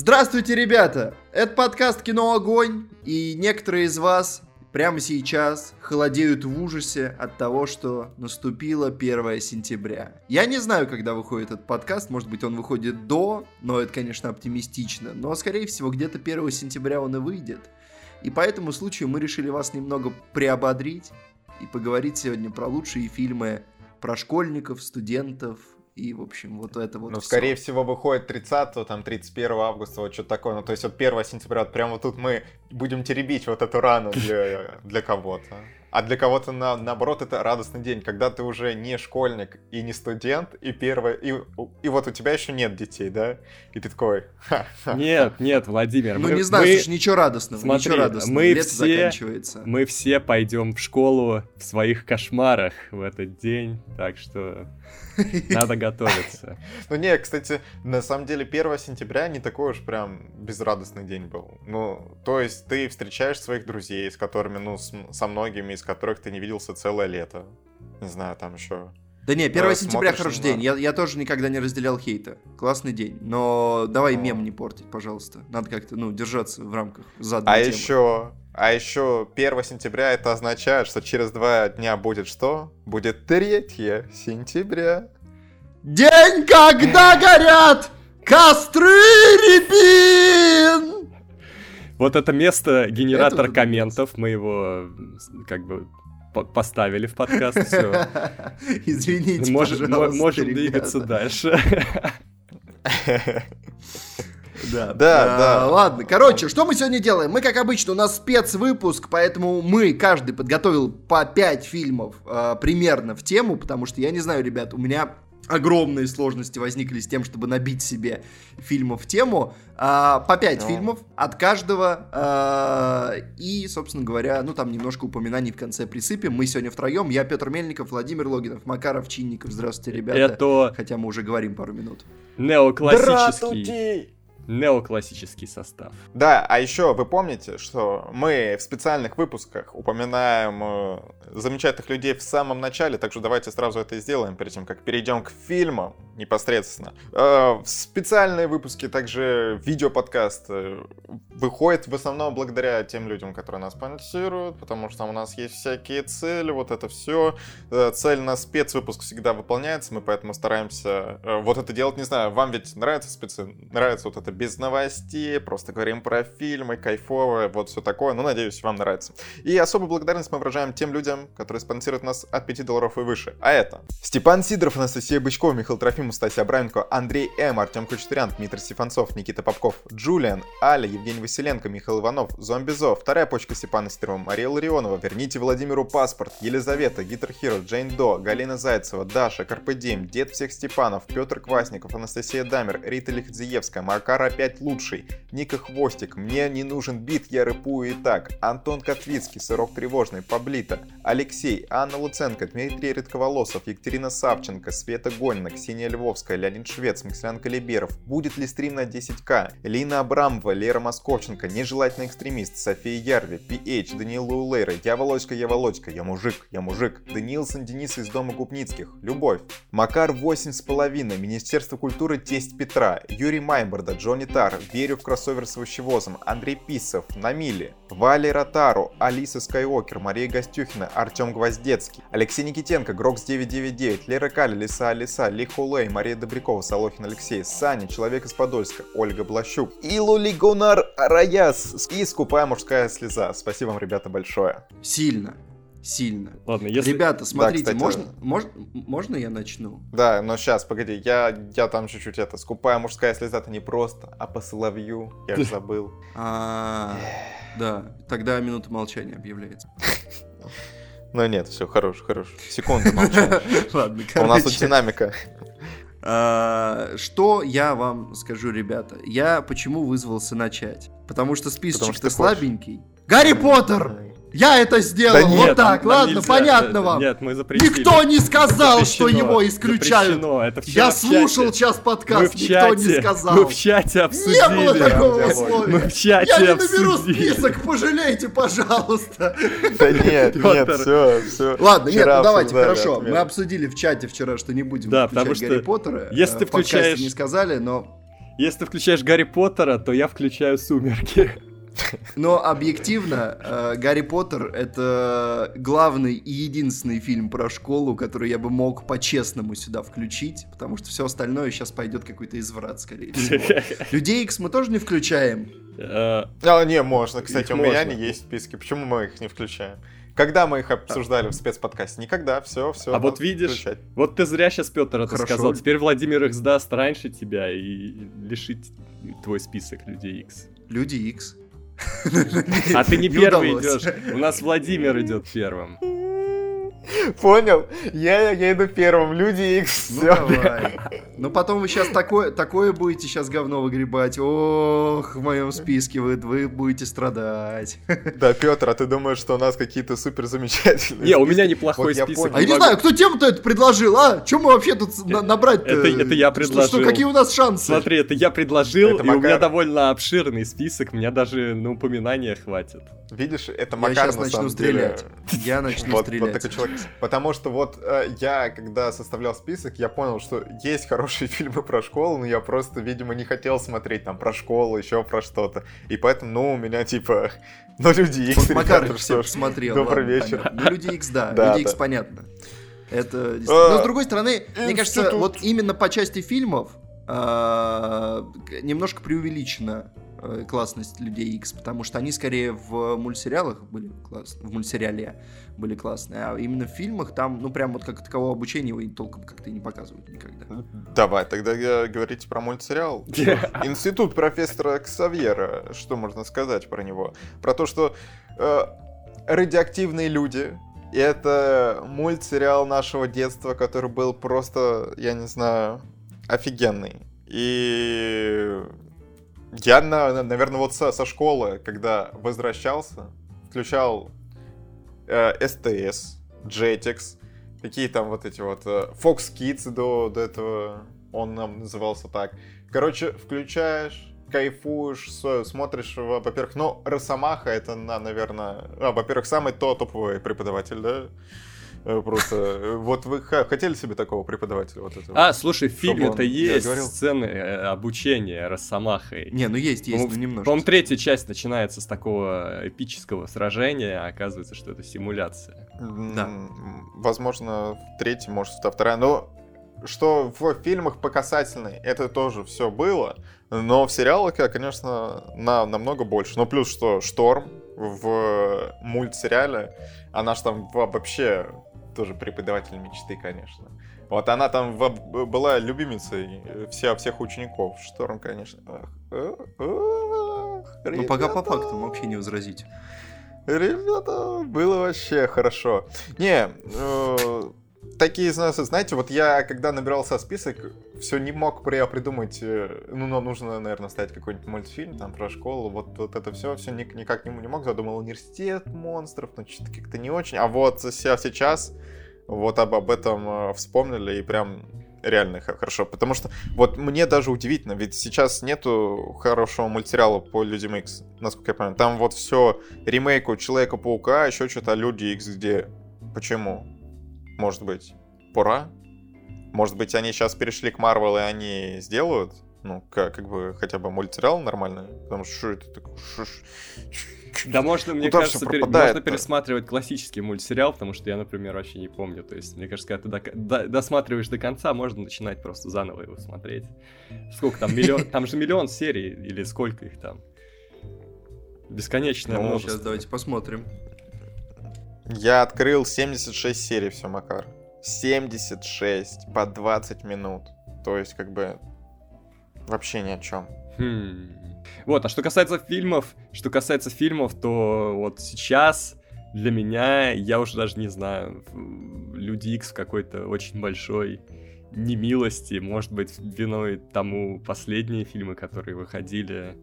Здравствуйте, ребята! Это подкаст «Кино Огонь», и некоторые из вас прямо сейчас холодеют в ужасе от того, что наступило 1 сентября. Я не знаю, когда выходит этот подкаст, может быть, он выходит до, но это, конечно, оптимистично, но, скорее всего, где-то 1 сентября он и выйдет. И по этому случаю мы решили вас немного приободрить и поговорить сегодня про лучшие фильмы про школьников, студентов, и, в общем, вот это вот Ну, всё. скорее всего, выходит 30 там, 31 августа, вот что-то такое. Ну, то есть вот 1 сентября, вот прямо вот тут мы будем теребить вот эту рану для, для кого-то. А для кого-то, на, наоборот, это радостный день, когда ты уже не школьник и не студент, и первое, и, и вот у тебя еще нет детей, да? И ты такой. Нет, нет, Владимир. Ну, мы- не знаю, мы- слушай, ничего радостного, Смотри, ничего радостного. мы Лето все- заканчивается. Мы все пойдем в школу в своих кошмарах в этот день, так что надо готовиться. Ну не, кстати, на самом деле 1 сентября не такой уж прям безрадостный день был. Ну, то есть ты встречаешь своих друзей, с которыми, ну, с- со многими из которых ты не виделся целое лето. Не знаю, там еще. Да не, 1 Э, сентября хороший день. Я, я тоже никогда не разделял хейта. Классный день. Но давай мем не портить, пожалуйста. Надо как-то, ну, держаться в рамках заданной А темы. еще, а еще 1 сенября это означает, что через два дня будет что? Будет 3 сентября. День, когда горят костры рябин! Вот это место генератор Это- комментов, мы его как бы по- поставили в подкаст, все. Извините, Можем пожалуйста, можем ребята. двигаться дальше. Да, Да, А, да. Ладно, короче, что мы сегодня делаем? Мы, как обычно, у нас спецвыпуск, поэтому мы, каждый подготовил по 5 фильмов а, примерно в тему, потому что, я не знаю, ребят, у меня огромные сложности возникли с тем, чтобы набить себе фильмов в тему. А, по 5 Ну. фильмов от каждого. а, и, собственно говоря, ну там немножко упоминаний в конце присыпем. Мы сегодня втроем. Я Петр Мельников, Владимир Логинов, Макаров, Чинников. Здравствуйте, ребята. Это Хотя мы уже говорим пару минут. неоклассический, неоклассический состав. Да, а еще вы помните, что мы в специальных выпусках упоминаем э, замечательных людей в самом начале, так что давайте сразу это и сделаем, перед тем, как перейдем к фильмам непосредственно. Э, в специальные выпуски также видеоподкаст э, выходит в основном благодаря тем людям, которые нас спонсируют, потому что у нас есть всякие цели, вот это все. Цель на спецвыпуск всегда выполняется, мы поэтому стараемся вот это делать, не знаю, вам ведь нравится спецы, нравится вот это без новостей, просто говорим про фильмы, кайфово, вот все такое, ну, надеюсь, вам нравится. И особую благодарность мы выражаем тем людям, которые спонсируют нас от 5 долларов и выше. А это Степан Сидоров, Анастасия Бычкова, Михаил Трофимов, Стасия Абраменко, Андрей М, Артем Кучерян, Дмитрий Стефанцов, Никита Попков, Джулиан, Аля, Евгений Василенко, Михаил Иванов, Зомбизо, вторая почка Степана Сидорова, Мария Ларионова, верните Владимиру паспорт, Елизавета, Гитар Хиро, Джейн До, Галина Зайцева, Даша, Карпе Дiem, Дед всех Степанов, Петр Квасников, Анастасия Дамер, Рита Лихдзиевская, Макар опять лучший, Ника Хвостик, мне не нужен бит, я рэпую и так, Антон Котвицкий, Сырок Тревожный, Паблита, Алексей, Анна Луценко, Дмитрий Редковолосов, Екатерина Савченко, Света Гонина, Ксения Львовская, Леонид Швец, Максилян Калиберов, будет ли стрим на 10к, Лина Абрамова, Лера Московченко, Нежелательный экстремист, София Ярви, PH, Даниил Лаулейра, Я Володька, Я Володька, Я мужик, Я мужик, Даниилсон Денис из Дома Губницких, Любовь, Макар 8 с половиной, Министерство культуры Тесть Петра, Юрий Майборда, Джонни Тар, Верю в кроссовер с овощевозом, Андрей Писов, Намили, Вали Ротару, Алиса Скайуокер, Мария Гостюхина, Артем Гвоздецкий, Алексей Никитенко, Грокс 999, Лера Кали, Лиса Алиса, Ли Хулей, Мария Добрякова, Солохин Алексей, Саня, Человек из Подольска, Ольга Блащук, Илули Гунар Раяс и Скупая мужская слеза. Спасибо вам, ребята, большое. Сильно. Сильно. Ладно, если... Ребята, смотрите, кстати, можно, можно, можно я начну? Да, но сейчас, погоди, я, я там чуть-чуть это, скупая мужская слеза, это не просто, а по соловью, я же забыл. А, да, тогда минута молчания объявляется. Ну нет, все, хорош, хорош. Секунду молчания. Ладно, У нас тут динамика. А, Что я вам скажу, ребята? Я почему вызвался начать? Потому что Потому что списочек-то слабенький. Гарри Поттер! Я это сделал! Да вот нет, так, нам ладно, нельзя, понятно вам. Нет, мы запретили. Никто не сказал, что Запрещено, его исключают. запрещено, это Я чате. слушал час Мы подкаст, никто чате, не сказал. мы в чате обсудили. Не было такого условия. Мы в чате Я не наберу обсудили. список, пожалейте, пожалуйста. Да нет, нет, все, все. Ладно, нет, ну давайте, хорошо. Мы обсудили в чате вчера, что не будем Да, включать потому что Гарри Поттера. если Э, ты включаешь- не сказали, но Если ты включаешь Гарри Поттера, то я включаю Сумерки. Но объективно, э, Гарри Поттер это главный и единственный фильм про школу, который я бы мог по-честному сюда включить, потому что все остальное сейчас пойдет какой-то изврат, скорее всего. Людей X мы тоже не включаем. Э, А, не, можно. Кстати, Их у меня можно. они есть в списке. Почему мы их не включаем? Когда мы их обсуждали в спецподкасте? Никогда, все, все. А вот видишь, Вот ты зря сейчас, Петр, это Хорошо. сказал. Теперь Владимир их сдаст раньше тебя и лишит твой список людей X. Люди X. А ты не первый идешь. У нас Владимир идет первым. Понял? Я, я иду первым. Люди X. Ну давай. Ну потом вы сейчас такое, такое будете сейчас говно выгребать. Ох, в моем списке вы, вы будете страдать. Да, Петр, а ты думаешь, что у нас какие-то супер замечательные? Не, у меня неплохой Вот я список. понял. А я не знаю, кто тему-то это предложил, а? Чем мы вообще тут на- набрать-то? Это- это я Что- Что, предложил. какие у нас шансы? Смотри, это я предложил, Это и у меня Макар. довольно обширный список, меня даже на упоминание хватит. Видишь, это Я Макар сейчас на начну самом стрелять. деле. Я начну Вот, вот стрелять. такой человек. Потому что вот э, я, когда составлял список, я понял, что есть хорошие фильмы про школу, но я просто, видимо, не хотел смотреть там про школу, еще про что-то. И поэтому, ну, у меня типа, ну, люди Икс, Вот Макар все посмотрел. Добрый ладно, вечер. понятно. Ну, Люди X, да. Да, Люди да. понятно. Это А, Но с другой стороны, мне кажется, вот именно по части фильмов а, к- немножко преувеличена э, классность людей X, потому что они скорее в мультсериалах были классные, в мультсериале были классные, а именно в фильмах там, ну, прям вот как такового обучения его толком как-то и не показывают никогда. Давай, тогда говорите про мультсериал. Институт профессора Ксавьера. Что можно сказать про него? Про то, что э, радиоактивные люди. И это мультсериал нашего детства, который был просто, я не знаю, офигенный. И я, на- наверное, вот со, со школы, когда возвращался, включал СТС, Jetix, какие там вот эти вот э, Fox Kids до, до этого он нам назывался так. Короче, включаешь, кайфуешь, смотришь, во- во-первых, ну, Росомаха это, на, наверное, а, во-первых, самый то топовый преподаватель, да? Э, Просто, э, вот вы хотели себе такого преподавателя? Вот этого? А, слушай, в фильме-то есть говорил. сцены э, обучения Росомахой. Не, ну есть, есть, ну немножко. По-моему, третья часть начинается с такого эпического сражения, а оказывается, что это симуляция. Да. Возможно, в третьей, может, вторая. Но что в фильмах по касательной, это тоже все было. Но в сериалах, конечно, на, намного больше. Ну, плюс что Шторм в мультсериале, она же там во- вообще тоже преподаватель мечты, конечно. Вот она там была любимицей вся, всех учеников. Шторм, конечно. Ну пока по фактам вообще не возразить. Ребята, было вообще хорошо. Не, такие, знаете, знаете, вот я, когда набирался список, все не мог при- придумать, э, ну, ну, нужно, наверное, ставить какой-нибудь мультфильм там про школу, вот, вот это все, все никак не, не мог, задумал университет монстров, но что-то как-то не очень. А вот сейчас вот об, об этом э, вспомнили и прям реально хорошо, потому что вот мне даже удивительно, ведь сейчас нету хорошего мультсериала по Людям Икс, насколько я понимаю. Там вот все ремейк у Человека-паука, еще что-то Люди Икс где. Почему? Может быть, пора? Может быть, они сейчас перешли к Марвел, и они сделают, ну, как, как бы, хотя бы мультсериал нормальный? Потому что что это такое? Шо- ш- Да можно, мне Куда кажется, пере- можно пересматривать классический мультсериал, потому что я, например, вообще не помню. То есть, мне кажется, когда ты до- досматриваешь до конца, можно начинать просто заново его смотреть. Сколько там? Миллион? Там же миллион серий, или сколько их там? Бесконечное Ну, множество. Сейчас давайте посмотрим. Я открыл 76 серий, все, Макар. 76 по 20 минут. То есть, как бы, вообще ни о чем. Хм. Вот, а что касается фильмов, что касается фильмов, то вот сейчас для меня, я уже даже не знаю, Люди Икс в какой-то очень большой немилости, может быть, виной тому последние фильмы, которые выходили,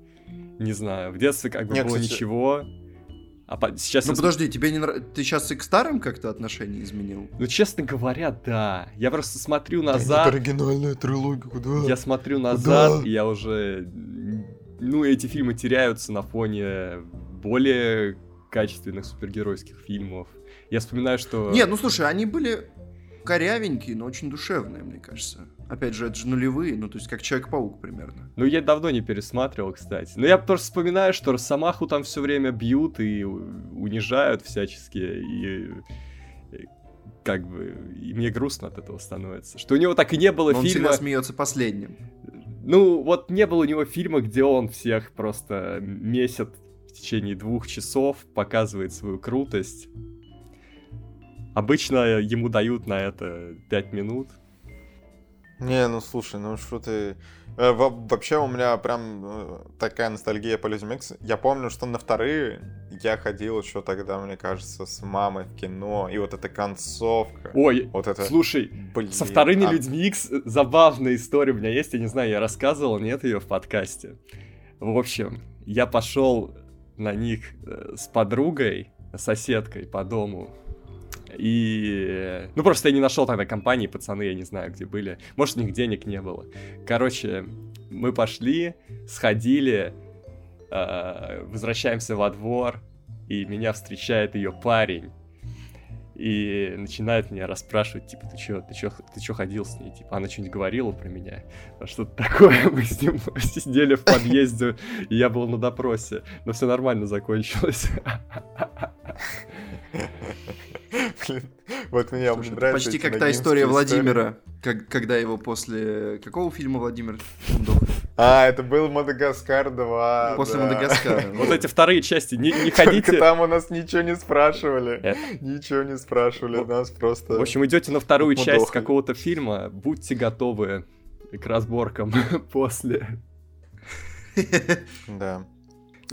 не знаю, в детстве как бы Не, было кстати- ничего, а по- сейчас... Ну я подожди, тебе не нравится... Ты сейчас и к старым как-то отношение изменил? Ну, честно говоря, да. Я просто смотрю назад, оригинальная трилогия, куда? я смотрю назад, и я уже... Ну, эти фильмы теряются на фоне более качественных супергеройских фильмов. Я вспоминаю, что... Не, ну слушай, они были... корявенькие, но очень душевные, мне кажется. Опять же, это же нулевые, ну, то есть как Человек-паук примерно. Ну, я давно не пересматривал, кстати. Но я просто вспоминаю, что Росомаху там все время бьют и унижают всячески, и как бы, и мне грустно от этого становится. Что у него так и не было Но фильма... он всегда смеется последним. Ну, вот не было у него фильма, где он всех просто месяц в течение двух часов, показывает свою крутость. Обычно ему дают на это пять минут. Не, ну слушай, ну что ты... Э, вообще у меня прям э, такая ностальгия по Людям Икс. Я помню, что на вторые я ходил еще тогда, мне кажется, с мамой в кино. И вот эта концовка. Ой, вот это... слушай, Блин, со вторыми а... Людьми Икс забавная история у меня есть. Я не знаю, я рассказывал, нет ее в подкасте. В общем, я пошел на них э, с подругой, соседкой по дому и... Ну, просто я не нашел тогда компании, пацаны, я не знаю, где были. Может, у них денег не было. Короче, мы пошли, сходили, э, возвращаемся во двор, и меня встречает ее парень. И начинает меня расспрашивать, типа, ты чё, ты чё, ты чё ходил с ней? Типа, она что-нибудь говорила про меня? А что-то такое. Мы с ним сидели в подъезде, и я был на допросе. Но все нормально закончилось. Блин, вот мне Слушай, нравится. Почти как та история Владимира, как, когда его после... Какого фильма Владимир А, это был Мадагаскар 2. После да. Мадагаскара. Вот эти вторые части, не, не ходите... Только там у нас ничего не спрашивали. Это... Ничего не спрашивали, нас просто... В общем, идете на вторую часть какого-то фильма, будьте готовы к разборкам после. Да.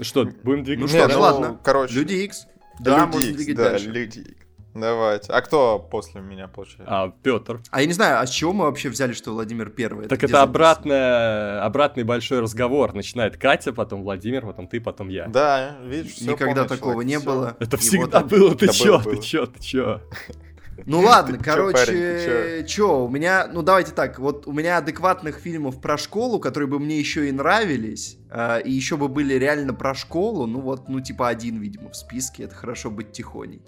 Что, будем двигаться? Ну что, ну, ладно. Короче. Люди X. Да, Люди можно двигать да, дальше. Люди Давайте. А кто после меня получается? А, Петр. А я не знаю, а с чего мы вообще взяли, что Владимир первый? Так это, это обратное, обратный большой разговор. Начинает Катя, потом Владимир, потом ты, потом я. Да, видишь, Никогда такого человек, не все. было. Это всегда вот было. Ты чё, ты чё, ты чё? Ну ладно, короче, чё, у меня, ну давайте так, вот у меня адекватных фильмов про школу, которые бы мне еще и нравились, э, и еще бы были реально про школу, ну вот, ну типа один, видимо, в списке, это хорошо быть тихоней.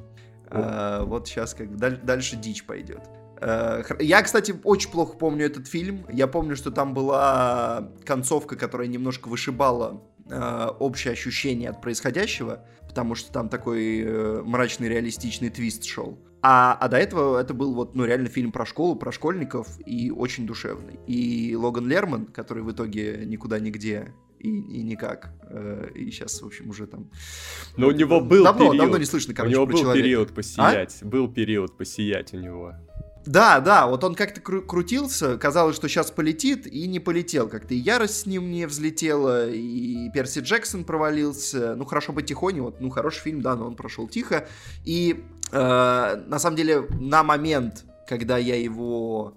Э, вот сейчас как бы дальше дичь пойдет. Э, я, кстати, очень плохо помню этот фильм. Я помню, что там была концовка, которая немножко вышибала э, общее ощущение от происходящего, потому что там такой э, мрачный реалистичный твист шел. А, а до этого это был вот, ну, реально фильм про школу, про школьников и очень душевный. И Логан Лерман, который в итоге никуда нигде и, и никак. Э, и сейчас, в общем, уже там... Но у него был давно, период. Давно не слышно, короче, У него был человека. период посиять. А? Был период посиять у него. Да, да, вот он как-то кру- крутился, казалось, что сейчас полетит, и не полетел. Как-то и ярость с ним не взлетела, и Перси Джексон провалился. Ну, хорошо бы тихоней, вот, ну, хороший фильм, да, но он прошел тихо. И, э, на самом деле, на момент, когда я его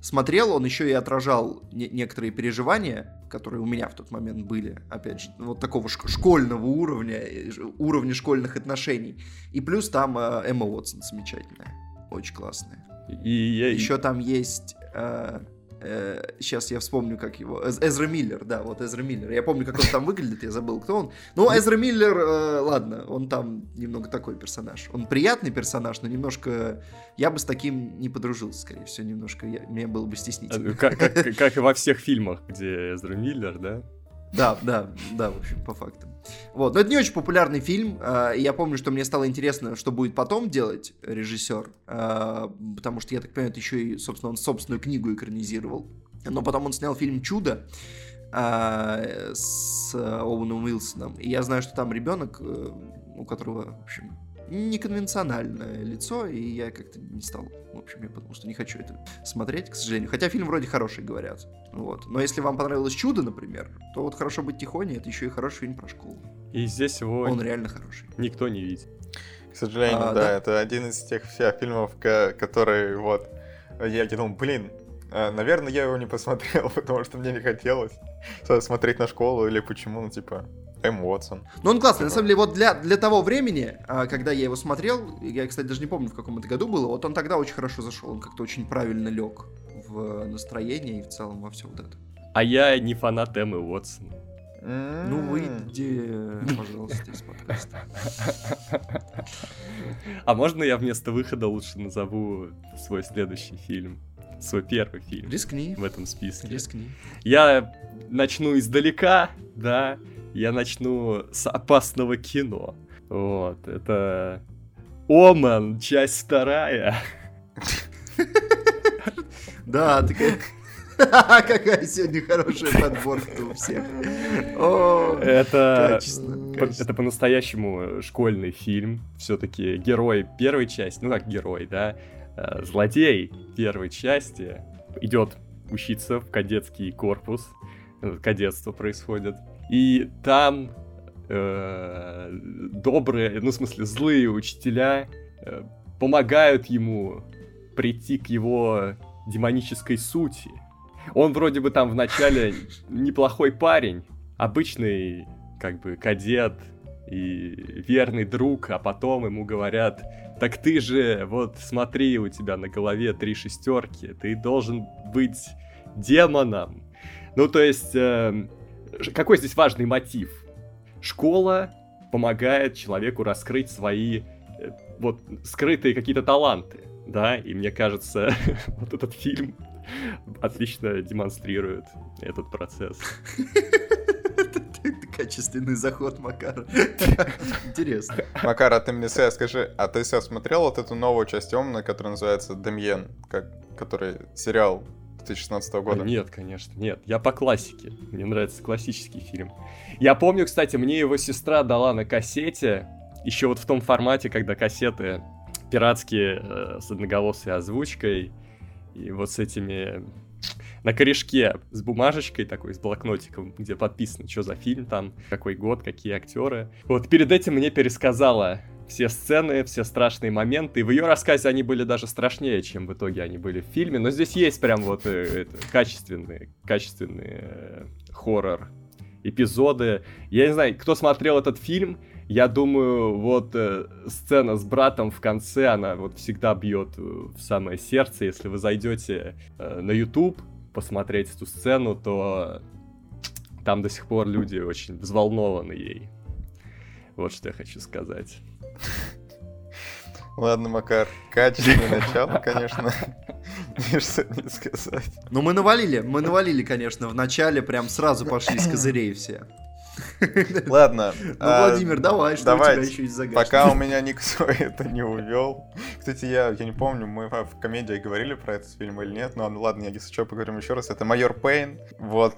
смотрел, он еще и отражал не- некоторые переживания, которые у меня в тот момент были, опять же, вот такого школьного уровня, э, уровня школьных отношений. И плюс там э, Эмма Уотсон замечательная, очень классная. И я... Еще там есть... Э, э, сейчас я вспомню, как его... Эзра Миллер, да, вот Эзра Миллер. Я помню, как он там выглядит, я забыл, кто он. Ну, Эзра Миллер, э, ладно, он там немного такой персонаж. Он приятный персонаж, но немножко... Я бы с таким не подружился, скорее всего, немножко. Я... Мне было бы стеснительно. Как, как, как и во всех фильмах, где Эзра Миллер, да? Да, да, да, в общем, по фактам. Вот, но это не очень популярный фильм. Э, я помню, что мне стало интересно, что будет потом делать режиссер, э, потому что, я так понимаю, это еще и, собственно, он собственную книгу экранизировал. Но потом он снял фильм «Чудо», э, с Оуэном Уилсоном. И я знаю, что там ребенок, у которого, в общем, неконвенциональное лицо, и я как-то не стал, в общем, я потому что не хочу это смотреть, к сожалению. Хотя фильм вроде хороший, говорят. Вот. Но если вам понравилось «Чудо», например, то вот «Хорошо быть тихоней» — это еще и хороший фильм про школу. И здесь его... Он реально хороший. Никто не видит. К сожалению, а, да, да, это один из тех всех фильмов, которые вот... Я думал, блин, э, наверное, я его не посмотрел, потому что мне не хотелось смотреть на школу или почему, ну, типа, Эм Уотсон. Ну, он классный. На самом деле, вот для, для того времени, а, когда я его смотрел, я, кстати, даже не помню, в каком это году было, вот он тогда очень хорошо зашел. Он как-то очень правильно лег в настроение и в целом во все вот это. А я не фанат Эммы Уотсон. Ну, выйди, пожалуйста, из подкаста. А можно я вместо выхода лучше назову свой следующий фильм? Свой первый фильм. Рискни. В этом списке. Рискни. Я начну издалека, да. Я начну с опасного кино. Вот, это... Оман, часть вторая. Да, такая... Какая сегодня хорошая подборка у всех. О, это, качественно, качественно. это по-настоящему школьный фильм. Все-таки герой первой части, ну как герой, да, э, злодей первой части идет учиться в кадетский корпус. Э, Кадетство происходит. И там э, добрые, ну в смысле злые учителя э, помогают ему прийти к его демонической сути. Он вроде бы там в начале неплохой парень, обычный как бы кадет и верный друг, а потом ему говорят, так ты же, вот смотри, у тебя на голове три шестерки, ты должен быть демоном. Ну, то есть, э, какой здесь важный мотив? Школа помогает человеку раскрыть свои э, вот скрытые какие-то таланты, да, и мне кажется, вот этот фильм отлично демонстрирует этот процесс. Качественный заход Макара. Интересно. Макар, а ты мне Сэ, скажи, а ты Сэ смотрел вот эту новую часть Омна, которая называется Демьен, как, который сериал 2016 года? А, Нет, конечно, нет. Я по классике. Мне нравится классический фильм. Я помню, кстати, мне его сестра дала на кассете, еще вот в том формате, когда кассеты пиратские э, с одноголосой озвучкой и вот с этими на корешке с бумажечкой такой, с блокнотиком, где подписано, что за фильм там, какой год, какие актеры. Вот перед этим мне пересказала все сцены, все страшные моменты. И в ее рассказе они были даже страшнее, чем в итоге они были в фильме. Но здесь есть прям вот э, это, качественные, качественные э, хоррор эпизоды. Я не знаю, кто смотрел этот фильм, я думаю, вот э, сцена с братом в конце, она вот всегда бьет э, в самое сердце. Если вы зайдете э, на YouTube посмотреть эту сцену, то там до сих пор люди очень взволнованы ей. Вот что я хочу сказать. Ладно, Макар, качественное начало, конечно. Не что не сказать. Ну, мы навалили, мы навалили, конечно, в начале, прям сразу пошли с козырей все. Ладно. Ну, а, Владимир, давай, что у тебя еще есть загадки? Пока у меня никто это не увел. Кстати, я, я не помню, мы в комедии говорили про этот фильм или нет, но ладно, я если что, поговорим еще раз. Это «Майор Пейн». Вот,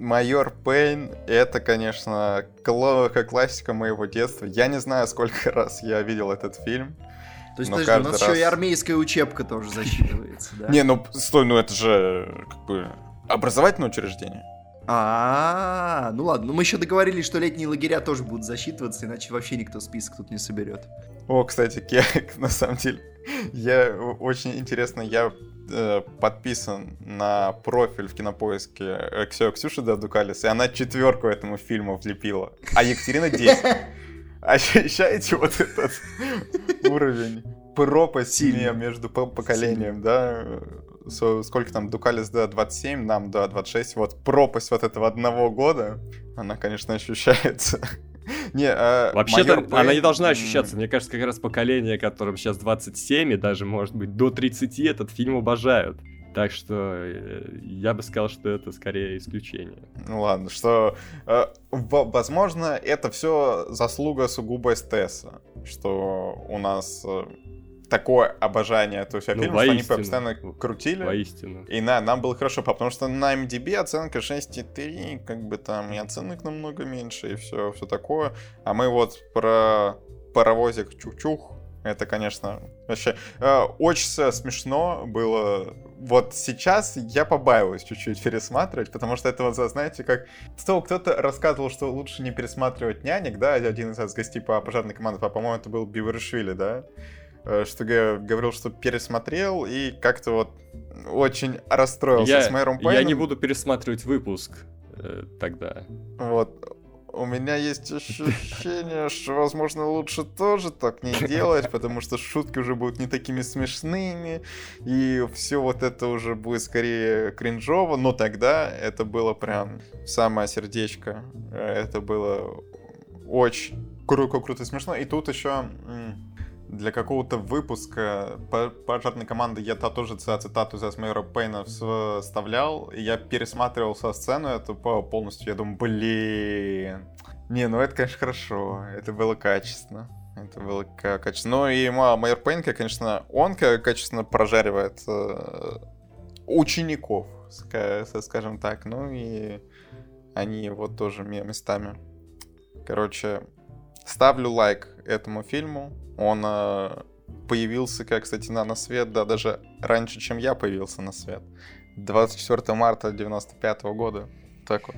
«Майор Пейн» — это, конечно, кла- классика моего детства. Я не знаю, сколько раз я видел этот фильм. То есть, подожди, у нас каждый еще и раз- армейская учебка тоже засчитывается, да? Не, ну, стой, ну это же, как бы, образовательное учреждение. А, ну ладно, ну мы еще договорились, что летние лагеря тоже будут засчитываться, иначе вообще никто список тут не соберет. О, кстати, Кек, на самом деле, я очень интересно, я э, подписан на профиль в кинопоиске Ксё- Ксюши Давдукалис, и она четверку этому фильму влепила, а Екатерина 10. Ощущаете вот этот уровень пропасти между по- поколением, да? Сколько там, Дукалис до 27, нам до 26. Вот пропасть вот этого одного года, она, конечно, ощущается. Не, а Вообще-то «Майор она не Пейн», должна ощущаться. Мне кажется, как раз поколение, которым сейчас 27 и даже, может быть, до 30 этот фильм обожают. Так что э, я бы сказал, что это скорее исключение. Ну ладно, что, э, возможно, это все заслуга сугубо СТСа, что у нас э, такое обожание этого Ну, фильма, что они постоянно крутили. Воистину. И на, нам было хорошо, потому что на MDB оценка 6,3, как бы там и оценок намного меньше, и все, все такое. А мы вот про паровозик Чух-Чух, это, конечно, вообще э, очень смешно было. Вот сейчас я побаиваюсь чуть-чуть пересматривать, потому что это вот, знаете, как... Кто- Кто-то рассказывал, что лучше не пересматривать «Нянек», да, один из гостей по пожарной команде, по-моему, это был Бивершвили, да? Э, Что г- говорил, что пересмотрел и как-то вот очень расстроился Я, с Мэром я не Пейном. буду пересматривать выпуск э, тогда. Вот. У меня есть ощущение, что, возможно, лучше тоже так не делать, потому что шутки уже будут не такими смешными, и все вот это уже будет скорее кринжово, но тогда это было прям самое сердечко. Э, Это было очень круто, круто смешно. И тут еще для какого-то выпуска пожарной команды я тоже цитату из Майора Пейна вставлял, и я пересматривал со сцену эту полностью, я думаю, блин, не, ну это, конечно, хорошо, это было качественно. Это было качественно. Ну и Майор Пейн, конечно, он качественно прожаривает э, учеников, скажем так. Ну и они вот тоже местами. Короче, ставлю лайк этому фильму. Он э, появился, как, кстати, на, на свет, да, даже раньше, чем я появился на свет. 24 марта 95 года. Так вот.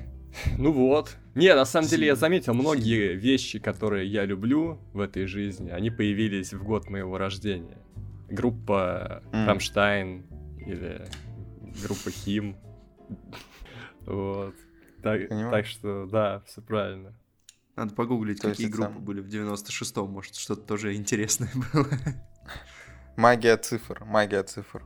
Ну вот. Не, на самом деле я заметил, многие вещи, которые я люблю в этой жизни, они появились в год моего рождения. Группа mm. Рамштайн или группа Хим. Вот. Так, так что, да, все правильно. Надо погуглить, То какие группы сам... были в 96-м. Может, что-то тоже интересное было. Магия цифр, магия цифр.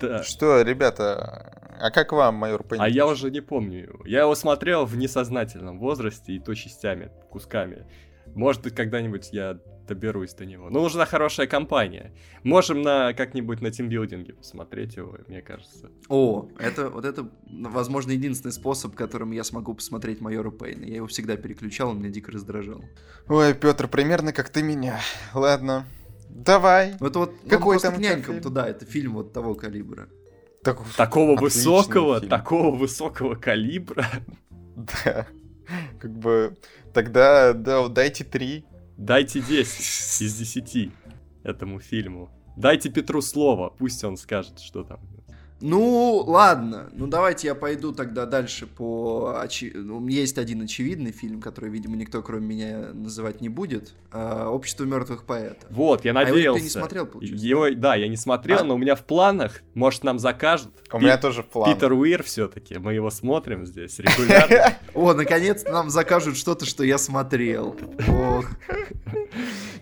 Да. Что, ребята, а как вам майор Пейн? А я уже не помню его. Я его смотрел в несознательном возрасте и то частями, кусками. Может быть, когда-нибудь я доберусь до него. Но нужна хорошая компания. Можем на как-нибудь на тимбилдинге посмотреть его, мне кажется. О, это вот это, возможно, единственный способ, которым я смогу посмотреть майора Пейна. Я его всегда переключал, он меня дико раздражал. Ой, Петр, примерно как ты меня. Ладно. Давай. Ну, это вот какой там нянькам туда, это фильм вот того калибра. Так, такого высокого, фильм. такого высокого калибра. Да. Как бы тогда да, дайте три. Дайте 10 из 10 этому фильму. Дайте Петру слово, пусть он скажет, что там. Ну, ладно. Ну, давайте я пойду тогда дальше по... Очи... Ну, есть один очевидный фильм, который, видимо, никто, кроме меня, называть не будет. А, «Общество мертвых поэтов». Вот, я надеялся. А его ты не смотрел, получается? Его, да, я не смотрел, а? но у меня в планах. Может, нам закажут. У Пи... меня тоже в планах. Питер Уир все-таки. Мы его смотрим здесь регулярно. О, наконец-то нам закажут что-то, что я смотрел.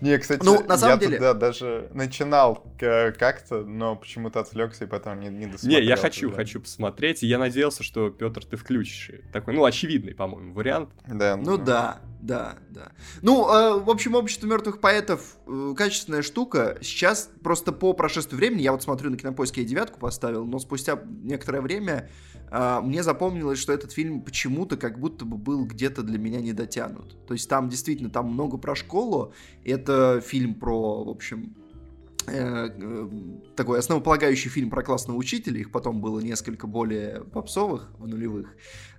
Не, кстати, ну, на самом я деле... туда даже начинал как-то, но почему-то отвлекся и потом не, не досмотрел. Не, я хочу, тогда. хочу посмотреть, и я надеялся, что, Петр, ты включишь. Такой, ну, очевидный, по-моему, вариант. Да. Ну, да, да, да. Ну, э, в общем, общество мертвых поэтов э, качественная штука. Сейчас просто по прошествию времени, я вот смотрю на кинопоиске, я девятку поставил, но спустя некоторое время э, мне запомнилось, что этот фильм почему-то как будто бы был где-то для меня не дотянут. То есть там действительно, там много про школу, это фильм про, в общем, э, э, такой основополагающий фильм про классного учителя, их потом было несколько более попсовых в нулевых,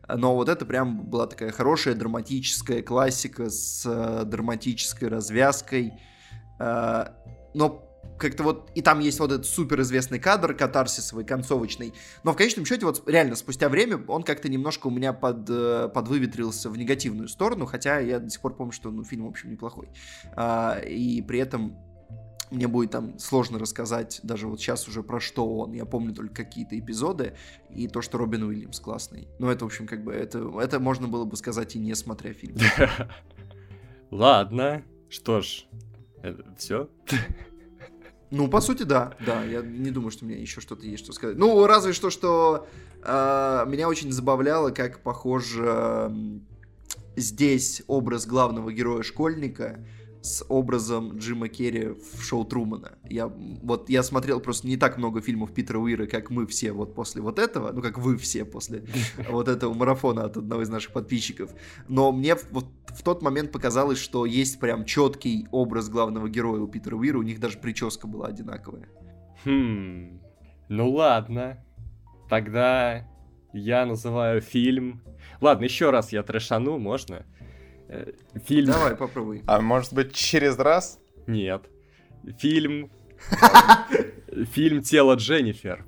но вот это прям была такая хорошая драматическая классика с э, драматической развязкой, но как-то вот, и там есть вот этот суперизвестный кадр катарсисовый, концовочный, но в конечном счете вот реально спустя время он как-то немножко у меня под, э, подвыветрился в негативную сторону, хотя я до сих пор помню, что ну, фильм, в общем, неплохой. А, и при этом мне будет там сложно рассказать даже вот сейчас уже про что он. Я помню только какие-то эпизоды и то, что Робин Уильямс классный. Но это, в общем, как бы, это, это можно было бы сказать и не смотря фильм. Ладно. Что ж, все? Ну, по сути, да. Да, я не думаю, что у меня еще что-то есть, что сказать. Ну, разве что, что э, меня очень забавляло, как похоже э, здесь образ главного героя-школьника с образом Джима Керри в шоу Трумана. Я, вот, я смотрел просто не так много фильмов Питера Уира, как мы все вот после вот этого, ну, как вы все после вот этого марафона от одного из наших подписчиков. Но мне вот в тот момент показалось, что есть прям четкий образ главного героя у Питера Уира, у них даже прическа была одинаковая. Хм, ну ладно. Тогда я называю фильм... Ладно, еще раз я трешану, можно? Э, фильм... Давай, попробуй. А может быть, через раз? Нет. Фильм... Фильм «Тело Дженнифер».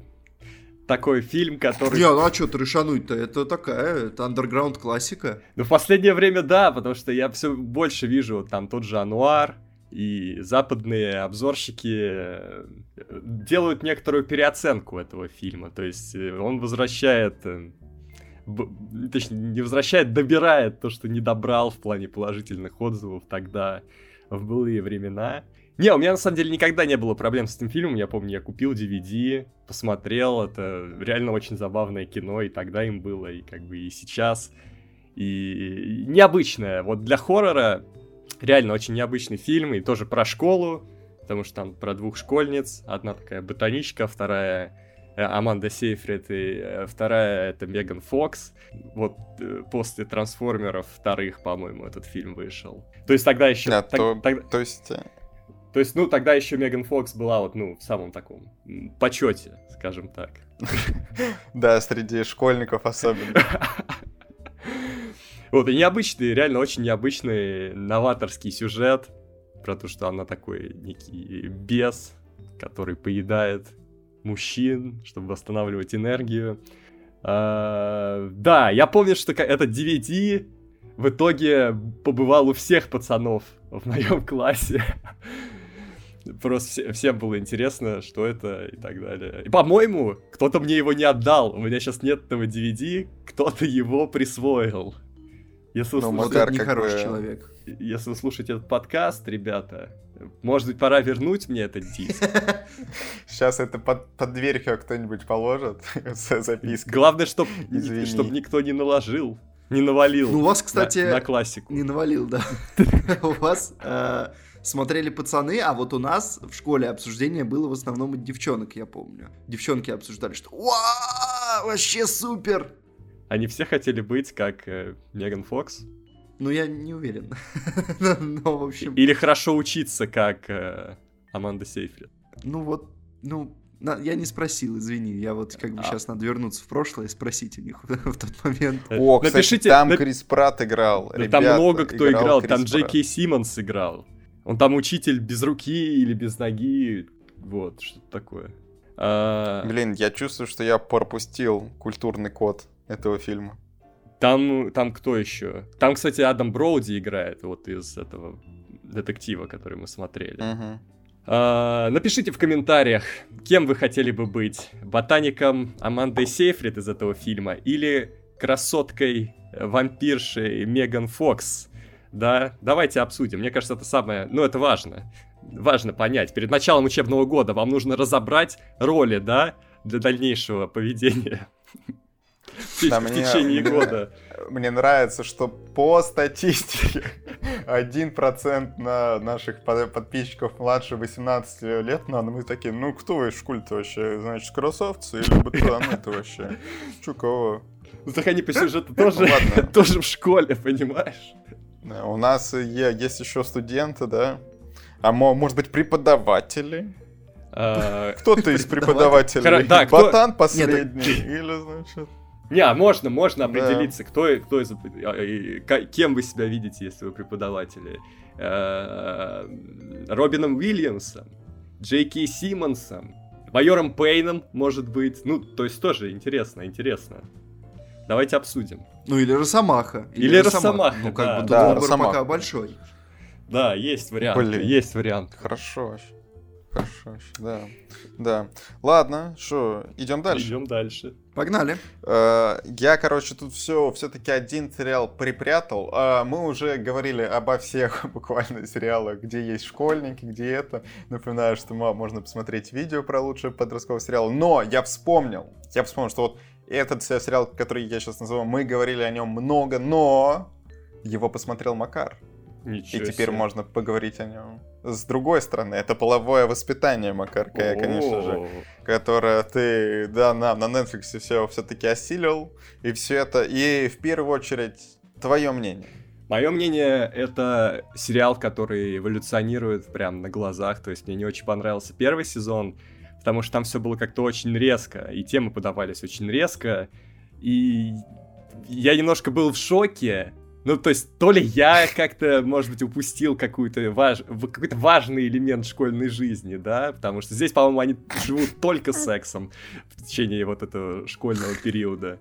Такой фильм, который... Не, ну а что решануть-то? Это такая, это андерграунд классика. Ну, в последнее время да, потому что я все больше вижу там тот же Ануар, и западные обзорщики э, делают некоторую переоценку этого фильма. То есть э, он возвращает точнее, не возвращает, добирает то, что не добрал в плане положительных отзывов тогда, в былые времена. Не, у меня на самом деле никогда не было проблем с этим фильмом. Я помню, я купил DVD, посмотрел. Это реально очень забавное кино, и тогда им было, и как бы и сейчас. И необычное. Вот для хоррора реально очень необычный фильм, и тоже про школу, потому что там про двух школьниц. Одна такая ботаничка, вторая Аманда Сейфрид, и э, вторая это Меган Фокс. Вот э, после трансформеров вторых, по-моему, этот фильм вышел. То есть тогда еще... Да, так- то, тогда- то есть... э, то есть, ну, тогда еще Меган Фокс была вот, ну, в самом таком почете, скажем так. Да, среди школьников особенно. Вот, и необычный, реально очень необычный новаторский сюжет про то, что она такой некий бес, который поедает мужчин, чтобы восстанавливать энергию. А, да, я помню, что этот DVD в итоге побывал у всех пацанов в моем классе. Просто все- всем было интересно, что это и так далее. И, по-моему, кто-то мне его не отдал. У меня сейчас нет этого DVD, кто-то его присвоил. Если вы, Ну, слушаете, Макар как бы- человек. если вы слушаете этот подкаст, ребята, может быть, пора вернуть мне этот диск. Сейчас это под, под дверью кто-нибудь положит с запиской. Главное, чтобы Извини. никто не наложил, не навалил. Ну, у вас, на- кстати, на, классику. не навалил, да. У вас э, смотрели пацаны, а вот у нас в школе обсуждение было в основном от девчонок, я помню. Девчонки обсуждали, что «Уа, вообще супер!» Они все хотели быть как э, Меган Фокс. Ну, я не уверен. Но, в общем, Или хорошо учиться, как э, Аманда Сейфрид. ну вот, ну, на- я не спросил, извини. Я вот как бы А. сейчас надо вернуться в прошлое и спросить у них в тот момент. Э, О, кстати, Напишите, там на- Крис Пратт играл. Да там ребята, много кто играл, Крис там. Джей Кей Симмонс играл. Он там учитель без руки или без ноги, вот, что-то такое. А, Блин, я чувствую, что я пропустил культурный код этого фильма. Там, там кто еще? Там, кстати, Адам Броуди играет, вот из этого детектива, который мы смотрели. Мгм. А, напишите в комментариях, кем вы хотели бы быть. Ботаником Амандой Сейфрид из этого фильма или красоткой э, вампиршей Меган Фокс. Да, давайте обсудим. Мне кажется, это самое... Ну, это важно. Важно понять. Перед началом учебного года вам нужно разобрать роли, да, для дальнейшего поведения. Да, в течение мне- года. Мне нравится, что по статистике 1% на наших под- подписчиков младше 18 лет надо. Мы такие, ну кто вы в школе-то вообще? Значит, красавцы или ботаны-то вообще? Чё кого? Ну, так они по сюжету тоже, ладно. тоже в школе, понимаешь? Да, У нас есть еще студенты, да? А мо- может быть преподаватели? А, Кто-то из преподавателей? Да, Ботан последний? Или, значит... Не, а можно, можно Да. определиться, кто, кто из, а, кем вы себя видите, если вы преподаватели. Э, Робином Уильямсом, Джей Кей Симмонсом, майором Пейном, может быть. Ну, то есть тоже интересно, интересно. Давайте обсудим. Ну, или Росомаха. Или Росомаха, Ну, как да. бы тут Да, выбор Росомаха. пока большой. Да, есть вариант. Блин. Есть вариант. Хорошо вообще. Хорошо да. Да. Ладно, что, идем дальше. Идем дальше. Погнали. Э, Я, короче, тут все все-таки один сериал припрятал. А Мы уже говорили обо всех буквально сериалах, где есть школьники, где это. Напоминаю, что мо- можно посмотреть видео про лучшие подростковые сериалы. Но я вспомнил, я вспомнил, что вот этот се- сериал, который я сейчас называю, мы говорили о нем много, но его посмотрел Макар. Ничего И теперь себе. можно поговорить о нем. С другой стороны, это половое воспитание, Макар, ко- конечно же которое ты, да, на, на Netflix все все-таки осилил, и все это, и в первую очередь, твое мнение. Мое мнение, это сериал, который эволюционирует прям на глазах. То есть мне не очень понравился первый сезон, потому что там все было как-то очень резко, и темы подавались очень резко. И я немножко был в шоке. Ну, то есть, то ли я как-то, может быть, упустил какую-то важ... какой-то важный элемент школьной жизни, да, потому что здесь, по-моему, они живут только сексом в течение вот этого школьного периода.